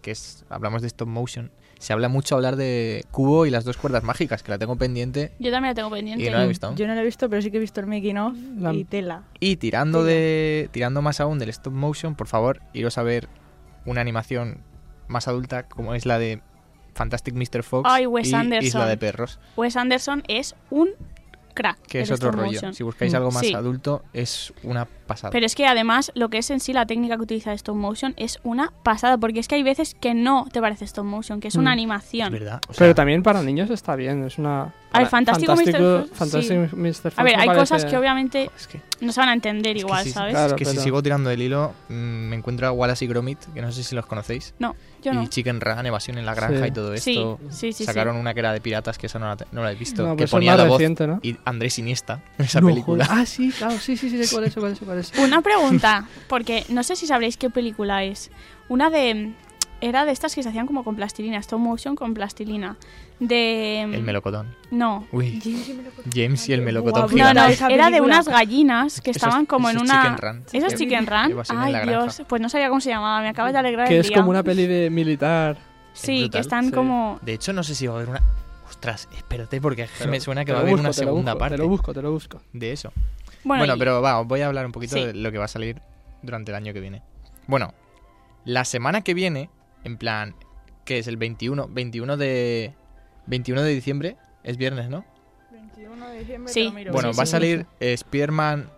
[SPEAKER 4] que es, hablamos de stop motion, se habla mucho hablar de Cubo y las dos cuerdas mágicas, que la tengo pendiente
[SPEAKER 2] Yo también la tengo pendiente.
[SPEAKER 4] y no la he visto aún.
[SPEAKER 5] Yo no lo he visto, pero sí que he visto el making of
[SPEAKER 3] La-
[SPEAKER 5] y tela.
[SPEAKER 4] Y tirando de tirando más aún del stop motion, por favor, iros a ver una animación más adulta como es la de Fantastic Mr. Fox
[SPEAKER 2] Ay, Wes
[SPEAKER 4] y
[SPEAKER 2] Anderson.
[SPEAKER 4] Isla de Perros,
[SPEAKER 2] Wes Anderson es un crack.
[SPEAKER 4] que es otro rollo.
[SPEAKER 2] motion.
[SPEAKER 4] Si buscáis algo más
[SPEAKER 2] Sí.
[SPEAKER 4] adulto, es una pasada.
[SPEAKER 2] Pero es que además lo que es en sí la técnica que utiliza stop motion es una pasada, porque es que hay veces que no te parece stop motion, que es una
[SPEAKER 3] Mm.
[SPEAKER 4] es
[SPEAKER 2] animación.
[SPEAKER 4] verdad. o sea,
[SPEAKER 3] Pero también para niños está bien, es una...
[SPEAKER 2] A ver, Fantástico Mr. Fox,
[SPEAKER 3] Fantástico
[SPEAKER 2] sí.
[SPEAKER 3] Mr. Fox
[SPEAKER 2] A ver, hay
[SPEAKER 3] parece-
[SPEAKER 2] cosas que obviamente
[SPEAKER 4] es que,
[SPEAKER 2] no se van a entender
[SPEAKER 4] es que
[SPEAKER 2] igual, ¿sabes?
[SPEAKER 3] Claro,
[SPEAKER 4] es que si sigo tirando del hilo, mm, me encuentro a Wallace y Gromit, que no sé si los conocéis.
[SPEAKER 2] No, yo
[SPEAKER 4] y
[SPEAKER 2] no.
[SPEAKER 4] Chicken Run, Evasión en la Granja
[SPEAKER 3] Sí.
[SPEAKER 4] y todo esto.
[SPEAKER 2] sí, sí,
[SPEAKER 4] Sacaron una que era de piratas, que esa no la, no la he visto.
[SPEAKER 3] No,
[SPEAKER 4] que
[SPEAKER 3] pues
[SPEAKER 4] ponía la voz
[SPEAKER 3] reciente, ¿no?
[SPEAKER 4] y Andrés Iniesta en esa
[SPEAKER 3] No,
[SPEAKER 4] película.
[SPEAKER 3] joder. Ah, sí, claro, sí, sí, sí, sé cuál es, cuál es, cuál es.
[SPEAKER 2] Una pregunta, porque no sé si sabréis qué película es. Una de era de estas que se hacían como con plastilina, stop motion con plastilina. De...
[SPEAKER 4] El melocotón.
[SPEAKER 2] No.
[SPEAKER 4] Uy, James y el melocotón
[SPEAKER 5] Guau,
[SPEAKER 2] No, no, era de unas gallinas que
[SPEAKER 4] Esos-
[SPEAKER 2] estaban como en
[SPEAKER 4] esos
[SPEAKER 2] una...
[SPEAKER 4] Chicken Run.
[SPEAKER 2] ¿Esos Chicken Run? Ay. Dios, pues no sabía cómo se llamaba, me acabas de alegrar
[SPEAKER 3] Que
[SPEAKER 2] el
[SPEAKER 3] es
[SPEAKER 2] día.
[SPEAKER 3] como una peli de militar.
[SPEAKER 2] Sí, que están
[SPEAKER 3] Sí.
[SPEAKER 2] como...
[SPEAKER 4] De hecho, no sé si va a haber una... Ostras, espérate porque
[SPEAKER 3] Pero
[SPEAKER 4] me suena que va a haber
[SPEAKER 3] busco,
[SPEAKER 4] una segunda
[SPEAKER 3] busco,
[SPEAKER 4] parte
[SPEAKER 3] Te lo busco, te lo busco.
[SPEAKER 4] de eso.
[SPEAKER 2] Bueno,
[SPEAKER 4] Bueno,
[SPEAKER 2] y-
[SPEAKER 4] pero va, os voy a hablar un poquito
[SPEAKER 2] Sí.
[SPEAKER 4] de lo que va a salir durante el año que viene. Bueno, la semana que viene, en plan, que es el 21, 21 de 21 de diciembre, es viernes, ¿no?
[SPEAKER 5] 21 de diciembre
[SPEAKER 2] Sí.
[SPEAKER 5] miro.
[SPEAKER 4] bueno,
[SPEAKER 2] sí,
[SPEAKER 4] va a salir eh, Spearman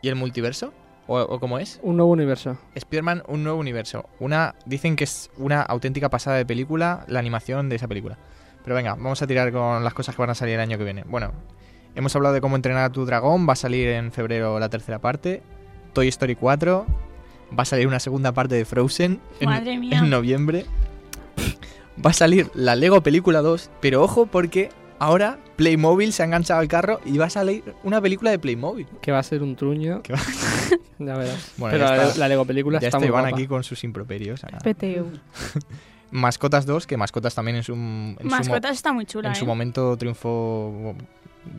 [SPEAKER 4] y el multiverso o, o cómo es?
[SPEAKER 3] Un nuevo universo.
[SPEAKER 4] Spearman un nuevo universo. Una dicen que es una auténtica pasada de película, la animación de esa película. Pero venga, vamos a tirar con las cosas que van a salir el año que viene. Bueno, hemos hablado de cómo entrenar a tu dragón, va a salir en febrero la tercera parte. Toy Story 4, va a salir una segunda parte de Frozen en,
[SPEAKER 2] Madre mía.
[SPEAKER 4] en noviembre. Va a salir la Lego Película 2, pero ojo porque ahora Playmobil se ha enganchado al carro y va a salir una película de Playmobil.
[SPEAKER 3] Que va a ser un truño.
[SPEAKER 4] Va-
[SPEAKER 3] ya verás.
[SPEAKER 4] Bueno,
[SPEAKER 3] Pero
[SPEAKER 4] ya
[SPEAKER 3] la,
[SPEAKER 4] está.
[SPEAKER 3] la Lego película
[SPEAKER 4] Ya
[SPEAKER 3] está
[SPEAKER 4] está
[SPEAKER 3] muy
[SPEAKER 4] Iván
[SPEAKER 3] guapa.
[SPEAKER 4] aquí con sus improperios.
[SPEAKER 5] PTU.
[SPEAKER 4] Mascotas 2, que Mascotas también en su, en su mo-
[SPEAKER 2] Mascotas está muy chula,
[SPEAKER 4] en
[SPEAKER 2] ¿eh?
[SPEAKER 4] su momento triunfó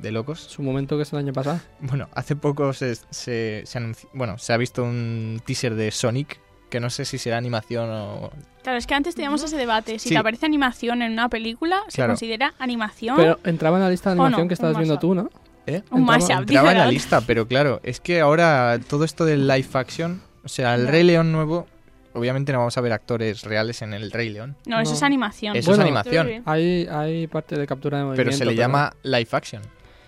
[SPEAKER 4] de locos.
[SPEAKER 3] Su momento que es el año pasado.
[SPEAKER 4] Bueno, hace poco se, se, se anunci- bueno, se ha visto un teaser de Sonic, que no sé si será animación o...
[SPEAKER 2] Claro, es que antes teníamos ese debate. Si
[SPEAKER 4] Sí.
[SPEAKER 2] te aparece animación en una película, ¿se
[SPEAKER 4] Claro.
[SPEAKER 2] considera animación?
[SPEAKER 3] Pero entraba en la lista de animación que estabas viendo tú, ¿no?
[SPEAKER 4] ¿eh?
[SPEAKER 2] Un
[SPEAKER 3] entraba-
[SPEAKER 2] mashup,
[SPEAKER 4] Entraba en la lista, pero claro, es que ahora todo esto del live action, o sea, el. Rey León nuevo, obviamente no vamos a ver actores reales en el Rey León,
[SPEAKER 2] No, eso
[SPEAKER 3] No.
[SPEAKER 2] es animación.
[SPEAKER 4] Eso
[SPEAKER 3] Bueno,
[SPEAKER 4] es animación.
[SPEAKER 3] Hay, hay parte de captura de movimiento.
[SPEAKER 4] pero se le llama live action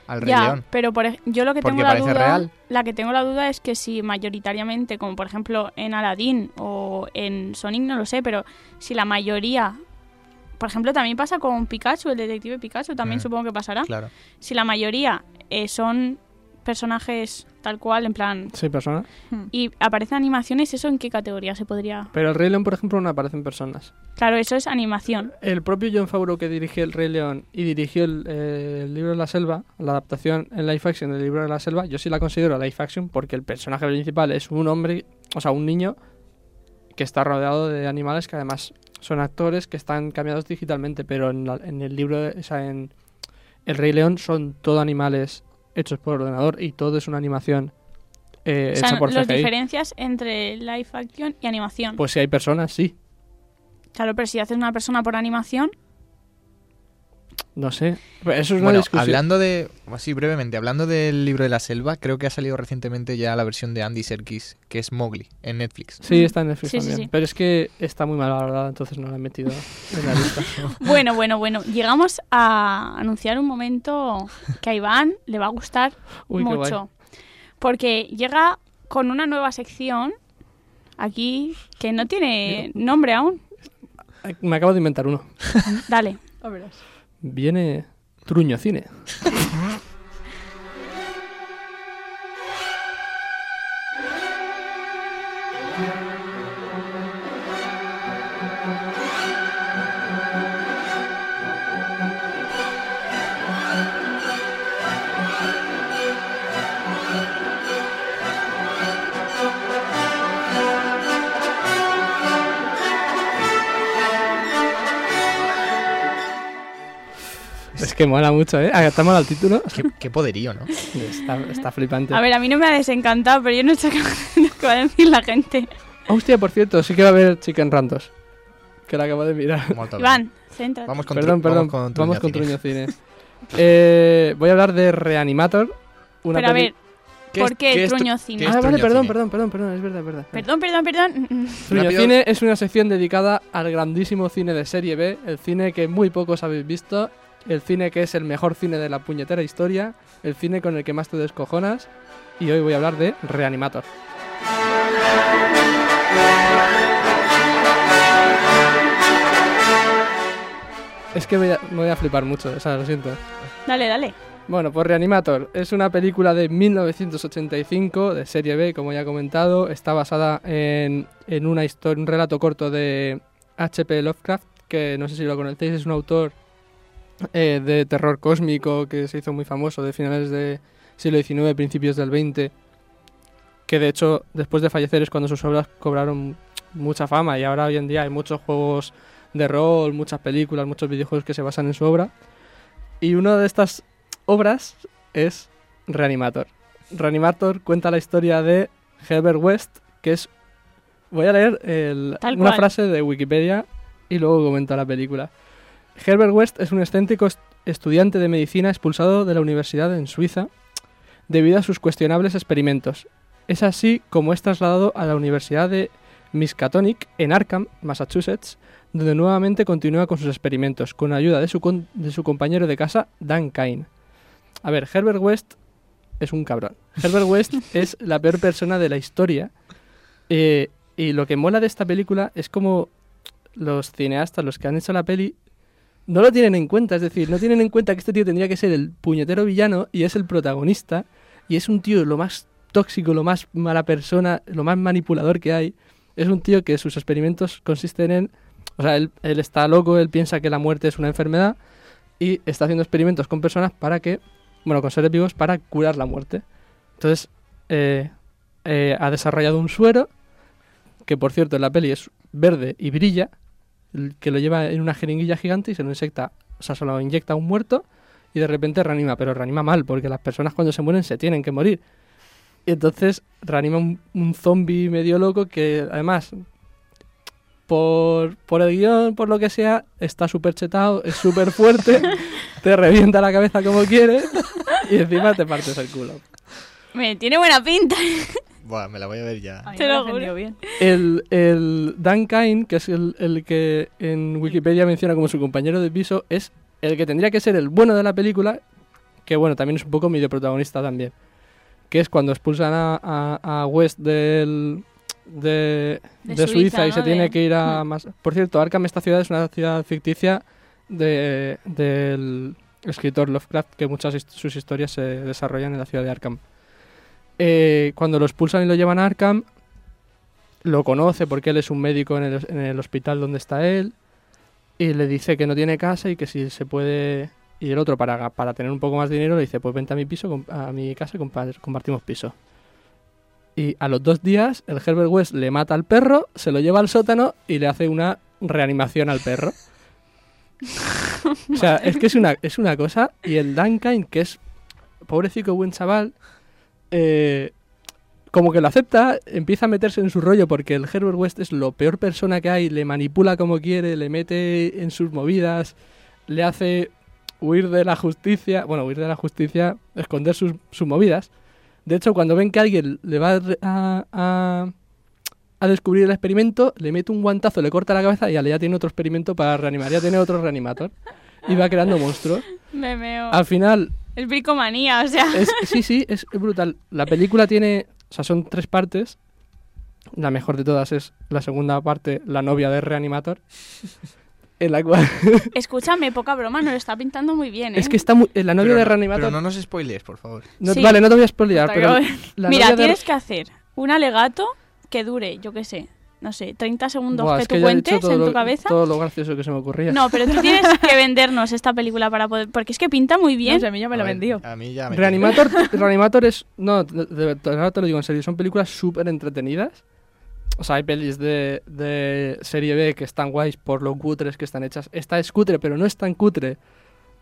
[SPEAKER 4] al Rey
[SPEAKER 2] Ya,
[SPEAKER 4] León.
[SPEAKER 2] pero por yo lo que tengo la duda,
[SPEAKER 4] real.
[SPEAKER 2] la que tengo la duda es que si mayoritariamente, como por ejemplo en Aladdin o en Sonic, no lo sé, pero si la mayoría, por ejemplo, también pasa con Pikachu, el detective Pikachu, también
[SPEAKER 4] Mm.
[SPEAKER 2] supongo que pasará.
[SPEAKER 4] Claro.
[SPEAKER 2] Si la mayoría eh, son personajes tal cual, en plan,
[SPEAKER 3] Sí, personas.
[SPEAKER 2] y aparecen animaciones, ¿eso en qué categoría se podría?
[SPEAKER 3] Pero el Rey León, por ejemplo, no aparecen personas.
[SPEAKER 2] Claro, eso es animación.
[SPEAKER 3] El propio John Favreau que dirigió El Rey León y dirigió el, eh, el libro de la selva, la adaptación en live action del libro de la selva, yo sí la considero live action porque el personaje principal es un hombre, o sea, un niño que está rodeado de animales que además son actores que están cambiados digitalmente, pero en, la- en el libro, de- o sea, en El Rey León son todo animales hechos por ordenador y todo es una animación eh,
[SPEAKER 2] o sea,
[SPEAKER 3] hecha por
[SPEAKER 2] las diferencias entre live action y animación.
[SPEAKER 3] Pues si hay personas, sí.
[SPEAKER 2] claro, pero si haces una persona por animación,
[SPEAKER 3] No sé. Pero Eso es una
[SPEAKER 4] Bueno,
[SPEAKER 3] discusión.
[SPEAKER 4] hablando de, así brevemente, hablando del libro de la selva, creo que ha salido recientemente ya la versión de Andy Serkis, que es Mowgli, en Netflix.
[SPEAKER 3] Sí, está en Netflix
[SPEAKER 2] Sí,
[SPEAKER 3] también.
[SPEAKER 2] sí.
[SPEAKER 3] Pero es que está muy mal valorada, entonces no la he metido en la lista.
[SPEAKER 2] Bueno, bueno, bueno. Llegamos a anunciar un momento que a Iván le va a gustar
[SPEAKER 3] Uy,
[SPEAKER 2] mucho. Porque llega con una nueva sección aquí que no tiene nombre aún.
[SPEAKER 3] Me acabo de inventar uno.
[SPEAKER 2] Dale.
[SPEAKER 5] A verás.
[SPEAKER 3] Viene Truño Cine. que mola mucho, ¿eh? Está mal el título.
[SPEAKER 4] Qué, qué poderío, ¿no?
[SPEAKER 3] Está, está flipante.
[SPEAKER 2] A ver, a mí no me ha desencantado, pero yo no sé qué va a decir la gente.
[SPEAKER 3] Hostia, por cierto, sí que va a haber Chicken Rantos. Que la acabo de mirar.
[SPEAKER 2] Iván, céntrate.
[SPEAKER 4] Vamos con
[SPEAKER 3] Perdón, perdón.
[SPEAKER 4] Vamos con,
[SPEAKER 3] Vamos con
[SPEAKER 4] Truño Cine.
[SPEAKER 3] Eh, voy a hablar de Reanimator. Una
[SPEAKER 2] Pero a ver,
[SPEAKER 4] ¿Qué
[SPEAKER 2] ¿por qué, Truño Cine?
[SPEAKER 3] Ah, vale, perdón, perdón, perdón, perdón, es verdad, es verdad.
[SPEAKER 2] Perdón, perdón, perdón.
[SPEAKER 3] Truño
[SPEAKER 4] Rápido.
[SPEAKER 3] Cine es una sección dedicada al grandísimo cine de serie B, el cine que muy pocos habéis visto, el cine que es el mejor cine de la puñetera historia, el cine con el que más te descojonas, y hoy voy a hablar de Reanimator. Es que voy a, me voy a flipar mucho, o sea, lo siento.
[SPEAKER 2] Dale, dale.
[SPEAKER 3] Bueno, pues Reanimator es una película de 1985 de serie B, como ya he comentado. Está basada en, en una historia, un relato corto de H.P. Lovecraft, que no sé si lo conocéis, es un autor eh, de terror cósmico que se hizo muy famoso de finales del siglo XIX, principios del XX, que de hecho después de fallecer es cuando sus obras cobraron mucha fama y ahora hoy en día hay muchos juegos de rol, muchas películas, muchos videojuegos que se basan en su obra. Y una de estas obras es Reanimator. Reanimator cuenta la historia de Herbert West, que es... Voy a leer el- una frase de Wikipedia y luego comento la película. Herbert West es un excéntrico est- estudiante de medicina expulsado de la universidad en Suiza debido a sus cuestionables experimentos. Es así como es trasladado a la Universidad de Miskatonic en Arkham, Massachusetts, donde nuevamente continúa con sus experimentos, con ayuda de su, con- de su compañero de casa, Dan Kane. A ver, Herbert West es un cabrón. Herbert West es la peor persona de la historia. eh, y lo que mola de esta película es como los cineastas, los que han hecho la peli, no lo tienen en cuenta. Es decir, no tienen en cuenta que este tío tendría que ser el puñetero villano y es el protagonista. Y es un tío lo más tóxico, lo más mala persona, lo más manipulador que hay. Es un tío que sus experimentos consisten en... O sea, él, él está loco, él piensa que la muerte es una enfermedad y está haciendo experimentos con personas para que... Bueno, con seres vivos para curar la muerte. Entonces, eh, eh, ha desarrollado un suero que, por cierto, en la peli es verde y brilla, que lo lleva en una jeringuilla gigante y se lo inyecta, o sea, se lo inyecta a un muerto y de repente reanima, pero reanima mal, porque las personas cuando se mueren se tienen que morir. Y entonces reanima un, un zombie medio loco que además, por, por el guion, por lo que sea, está súper chetado, es súper fuerte, te revienta la cabeza como quiere y encima te partes el culo.
[SPEAKER 2] Me tiene buena pinta.
[SPEAKER 4] Buah, me la voy a ver ya.
[SPEAKER 2] Te lo juro.
[SPEAKER 5] bien.
[SPEAKER 3] El, el Dan Kine, que es el, el que en Wikipedia menciona como su compañero de piso, es el que tendría que ser el bueno de la película, que bueno, también es un poco medio protagonista también. Que es cuando expulsan a, a- a West del, de,
[SPEAKER 2] De
[SPEAKER 3] de Suiza,
[SPEAKER 2] Suiza,
[SPEAKER 3] y se tiene que ir a más... Por cierto, Arkham, esta ciudad es una ciudad ficticia de, del escritor Lovecraft, que muchas his- sus historias se desarrollan en la ciudad de Arkham. Eh, cuando lo expulsan y lo llevan a Arkham, lo conoce porque él es un médico en el, hospital donde está él y le dice que no tiene casa y que si se puede y el otro para, para tener un poco más de dinero le dice pues vente a mi piso a mi casa y compa- compartimos piso. Y a los dos días el Herbert West le mata al perro se lo lleva al sótano y le hace una reanimación al perro. O sea es que es una es una cosa y el Duncan que es pobrecito buen chaval eh, como que lo acepta, empieza a meterse en su rollo porque el Herbert West es lo peor persona que hay, le manipula como quiere, le mete en sus movidas, le hace huir de la justicia, bueno, huir de la justicia, esconder sus, sus movidas. De hecho, cuando ven que alguien le va a, a- a descubrir el experimento, le mete un guantazo, le corta la cabeza y ya tiene otro experimento para reanimar, ya tiene otro reanimator. Y va creando monstruos.
[SPEAKER 2] Me meo.
[SPEAKER 3] Al final,
[SPEAKER 2] Es bricomanía, o sea.
[SPEAKER 3] es- sí, sí, es brutal. La película tiene, o sea, son tres partes. La mejor de todas es la segunda parte, la novia de Reanimator. En la cual.
[SPEAKER 2] Escúchame, poca broma, nos lo está pintando muy bien, ¿eh?
[SPEAKER 3] es que está muy. eh, La novia
[SPEAKER 4] Pero
[SPEAKER 3] de Reanimator.
[SPEAKER 4] Pero no nos spoilees, por favor.
[SPEAKER 3] no-
[SPEAKER 2] Sí.
[SPEAKER 3] Vale, no te voy a spoilear, pero. la
[SPEAKER 2] Mira,
[SPEAKER 3] novia de-
[SPEAKER 2] tienes que hacer un alegato que dure, yo qué sé, no sé, 30 segundos
[SPEAKER 3] Buah,
[SPEAKER 2] que
[SPEAKER 3] es
[SPEAKER 2] tú cuentes en
[SPEAKER 3] lo-
[SPEAKER 2] tu cabeza.
[SPEAKER 3] Todo lo gracioso que se me ocurría.
[SPEAKER 2] No, pero tú tienes que vendernos esta película para poder... Porque es que pinta muy bien.
[SPEAKER 5] No sé, a mí ya me lo vendió.
[SPEAKER 4] A mí ya me
[SPEAKER 3] Reanimator, Reanimator es. No, de- de- de- ahora te lo digo en serio. Son películas súper entretenidas. O sea, hay pelis de, de serie B que están guays por lo cutres que están hechas. Esta es cutre, pero no es tan cutre.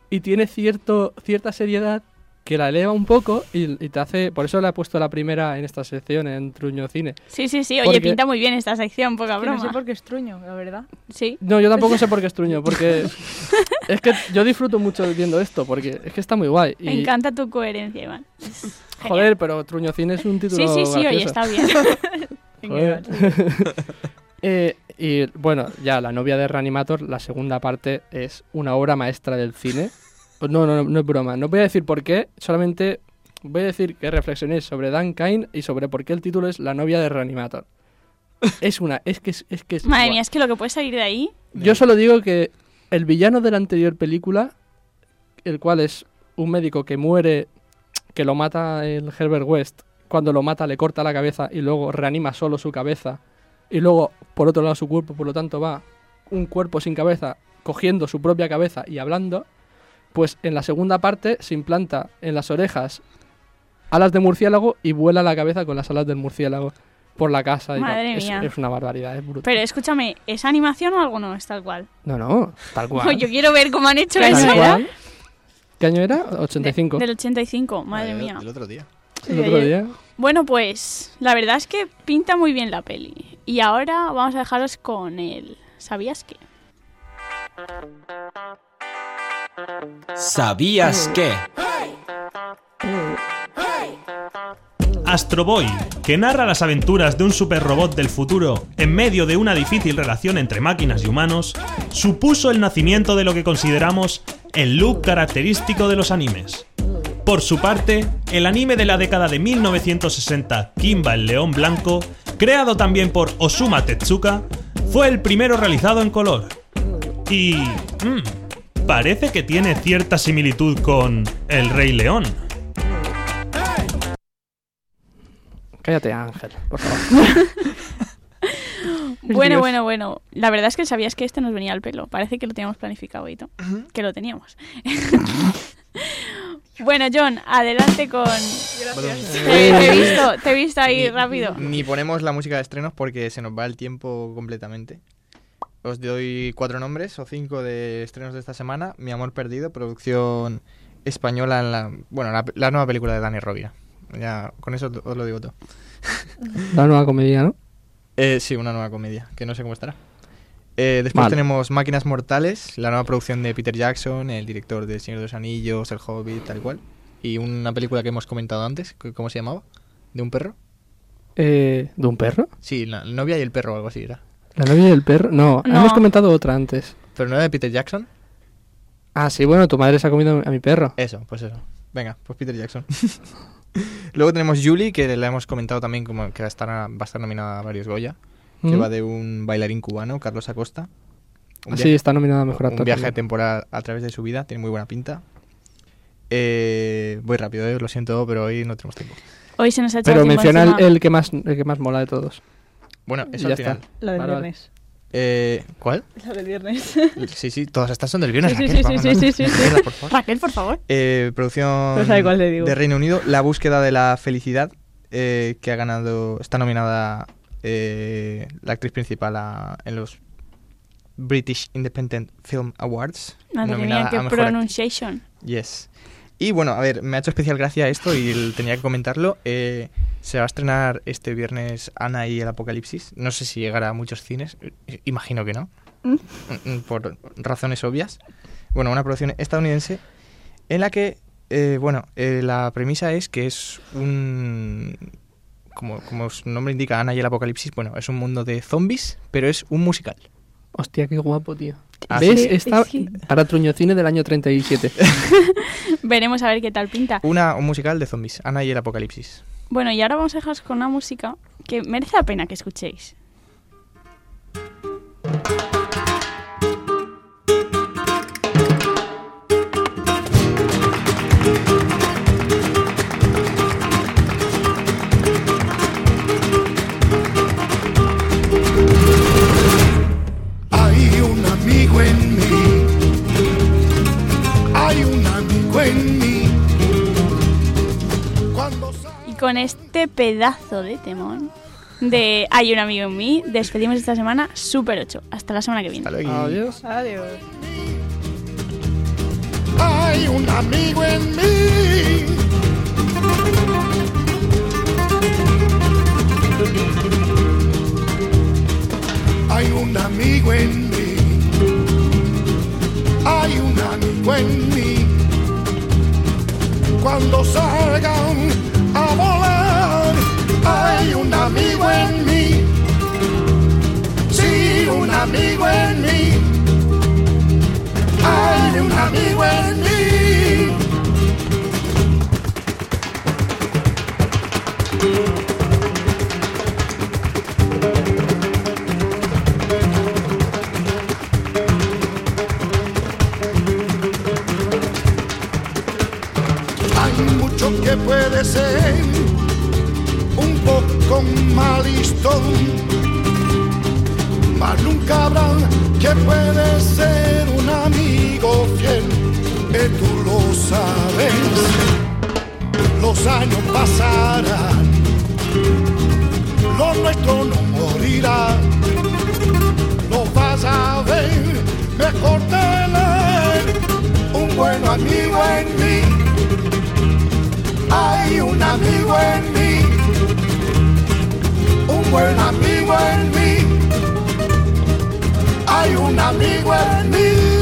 [SPEAKER 3] Y tiene cierto, cierta seriedad que la eleva un poco y, y te hace. Por eso le he puesto la primera en esta sección, en Truño Cine.
[SPEAKER 2] Sí, sí, sí. Oye,
[SPEAKER 3] Porque-
[SPEAKER 2] pinta muy bien esta sección, poca
[SPEAKER 5] Que no
[SPEAKER 2] broma.
[SPEAKER 5] sé por qué es truño, la verdad.
[SPEAKER 2] Sí.
[SPEAKER 3] No, yo tampoco sé por qué es Truño, porque. es que yo disfruto mucho viendo esto, porque es que está muy guay.
[SPEAKER 2] Me
[SPEAKER 3] Y,
[SPEAKER 2] encanta tu coherencia, Iván.
[SPEAKER 3] Joder, pero Truño Cine es un título.
[SPEAKER 2] Sí, sí, sí, oye,
[SPEAKER 3] gracioso.
[SPEAKER 2] está bien.
[SPEAKER 3] Joder. Eh, y bueno, ya la novia de Reanimator, la segunda parte es una obra maestra del cine. No, no, no, no es broma. No voy a decir por qué, solamente voy a decir que reflexionéis sobre Dan Kine y sobre por qué el título es La novia de Reanimator. Es una, es que es, es que es-
[SPEAKER 2] Madre mía, es que lo que puede salir de ahí...
[SPEAKER 3] Yo solo digo que el villano de la anterior película, el cual es un médico que muere, que lo mata el Herbert West, cuando lo mata le corta la cabeza y luego reanima solo su cabeza y luego por otro lado su cuerpo, por lo tanto va un cuerpo sin cabeza cogiendo su propia cabeza y hablando, pues en la segunda parte se implanta en las orejas alas de murciélago y vuela la cabeza con las alas del murciélago. por la casa. y
[SPEAKER 2] Madre mía.
[SPEAKER 3] Es, una barbaridad, es brutal.
[SPEAKER 2] Pero escúchame, ¿es animación o algo no? Es tal cual.
[SPEAKER 3] No, no, tal cual.
[SPEAKER 2] Yo quiero ver cómo han hecho
[SPEAKER 5] ¿Qué
[SPEAKER 2] eso.
[SPEAKER 3] ¿Qué año era? 85.
[SPEAKER 2] Del 85, madre mía.
[SPEAKER 4] El otro día.
[SPEAKER 3] El otro día.
[SPEAKER 2] Bueno, pues la verdad es que pinta muy bien la peli. Y ahora vamos a dejaros con el ¿Sabías qué?
[SPEAKER 6] ¿Sabías que?
[SPEAKER 1] Astro Boy, que narra las aventuras de un superrobot del futuro en medio de una difícil relación entre máquinas y humanos, supuso el nacimiento de lo que consideramos el look característico de los animes. Por su parte, el anime de la década de 1960, Kimba el León Blanco, creado también por Osuma Tetsuka, fue el primero realizado en color. Y... mm, parece que tiene cierta similitud con El Rey León.
[SPEAKER 3] Cállate, Ángel, por favor.
[SPEAKER 2] Bueno,
[SPEAKER 3] Dios.
[SPEAKER 2] bueno, bueno. La verdad es que sabías que este nos venía al pelo. Parece que lo teníamos planificado. Que lo teníamos. bueno, John, adelante con... Te, te he visto, te he visto ahí
[SPEAKER 4] Ni-
[SPEAKER 2] rápido.
[SPEAKER 4] Ni ponemos la música de estrenos porque se nos va el tiempo completamente. Os doy cuatro nombres o cinco de estrenos de esta semana. Mi amor perdido, producción española en la, bueno, la, la nueva película de Dani Rovira. Ya, con eso os lo digo todo.
[SPEAKER 3] La nueva comedia, ¿no?
[SPEAKER 4] Eh, sí, una nueva comedia, que no sé cómo estará. Eh, después
[SPEAKER 3] Mal.
[SPEAKER 4] tenemos Máquinas Mortales, la nueva producción de Peter Jackson, el director de Señor de los Anillos, El Hobbit, tal cual. Y una película que hemos comentado antes, ¿cómo se llamaba? ¿De un perro?
[SPEAKER 3] Eh, ¿De un perro?
[SPEAKER 4] Sí, la novia y el perro o algo así era.
[SPEAKER 3] ¿La novia del perro? No,
[SPEAKER 2] No.
[SPEAKER 3] hemos comentado otra antes.
[SPEAKER 4] ¿Pero no era de Peter Jackson?
[SPEAKER 3] Ah, sí, bueno, tu madre se ha comido a mi perro.
[SPEAKER 4] Eso, pues eso. Venga, pues Peter Jackson. Luego tenemos Julie, que la hemos comentado también como que va a estar, va a estar nominada a varios Goya, que
[SPEAKER 3] Mm.
[SPEAKER 4] va de un bailarín cubano, Carlos Acosta. Un
[SPEAKER 3] Sí,
[SPEAKER 4] viaje-
[SPEAKER 3] está nominada a mejor
[SPEAKER 4] un
[SPEAKER 3] actor.
[SPEAKER 4] viaje
[SPEAKER 3] también.
[SPEAKER 4] temporal a través de su vida, tiene muy buena pinta. Eh, voy rápido, eh, lo siento, pero hoy no tenemos tiempo.
[SPEAKER 2] Hoy se nos ha hecho
[SPEAKER 3] Pero menciona el, el que más, el que más mola de todos.
[SPEAKER 4] Bueno, eso
[SPEAKER 3] ya
[SPEAKER 4] al final.
[SPEAKER 3] está.
[SPEAKER 5] La del
[SPEAKER 3] Vale,
[SPEAKER 5] viernes.
[SPEAKER 4] Eh, ¿Cuál?
[SPEAKER 5] La del viernes.
[SPEAKER 4] Sí, sí, todas estas son del viernes.
[SPEAKER 2] Sí,
[SPEAKER 4] Raquel,
[SPEAKER 2] sí,
[SPEAKER 4] vamos,
[SPEAKER 2] sí,
[SPEAKER 4] no-
[SPEAKER 2] sí, sí, sí.
[SPEAKER 4] por favor.
[SPEAKER 2] Raquel, por favor.
[SPEAKER 4] Eh, producción
[SPEAKER 5] No sabe cuál le digo.
[SPEAKER 4] de Reino Unido, La búsqueda de la felicidad, eh, que ha ganado, está nominada eh, la actriz principal a- en los British Independent Film Awards.
[SPEAKER 2] Madre
[SPEAKER 4] nominada
[SPEAKER 2] mía, qué
[SPEAKER 4] a mejor act-
[SPEAKER 2] pronunciation.
[SPEAKER 4] Yes. Y bueno, a ver, me ha hecho especial gracia esto y tenía que comentarlo. Eh, se va a estrenar este viernes Ana y el Apocalipsis. No sé si llegará a muchos cines. eh, Imagino que no.
[SPEAKER 5] Mm.
[SPEAKER 4] Mm, Por razones obvias. Bueno, una producción estadounidense en la que, eh, bueno, eh, la premisa es que es un... Como, como su nombre indica, Ana y el Apocalipsis, bueno, es un mundo de zombies, pero es un musical.
[SPEAKER 3] Hostia, qué guapo, tío.
[SPEAKER 4] Ah,
[SPEAKER 3] ¿Ves?
[SPEAKER 4] sí.
[SPEAKER 3] Está para Truñocine del año 37.
[SPEAKER 2] Veremos a ver qué tal pinta.
[SPEAKER 4] Una, un musical de zombies, Ana y el Apocalipsis.
[SPEAKER 2] Bueno, y ahora vamos a dejaros con una música que merece la pena que escuchéis. Con este pedazo de temón de Hay un amigo en mí, despedimos esta semana Super 8. Hasta la semana que viene.
[SPEAKER 3] Adiós.
[SPEAKER 5] Adiós.
[SPEAKER 9] hay un amigo en mí. Hay un amigo en mí. Hay un amigo en mí. Cuando salgan a volar, hay un amigo en mí. Sí, un amigo en mí. Hay un amigo en mí. Que puede ser un poco mal listo, mas nunca habrá que puede ser un amigo fiel, que tú lo sabes. Los años pasarán lo nuestro no morirá. Lo vas a ver mejor tener un buen amigo en hay un amigo en mí, un buen amigo en mí, hay un amigo en mí.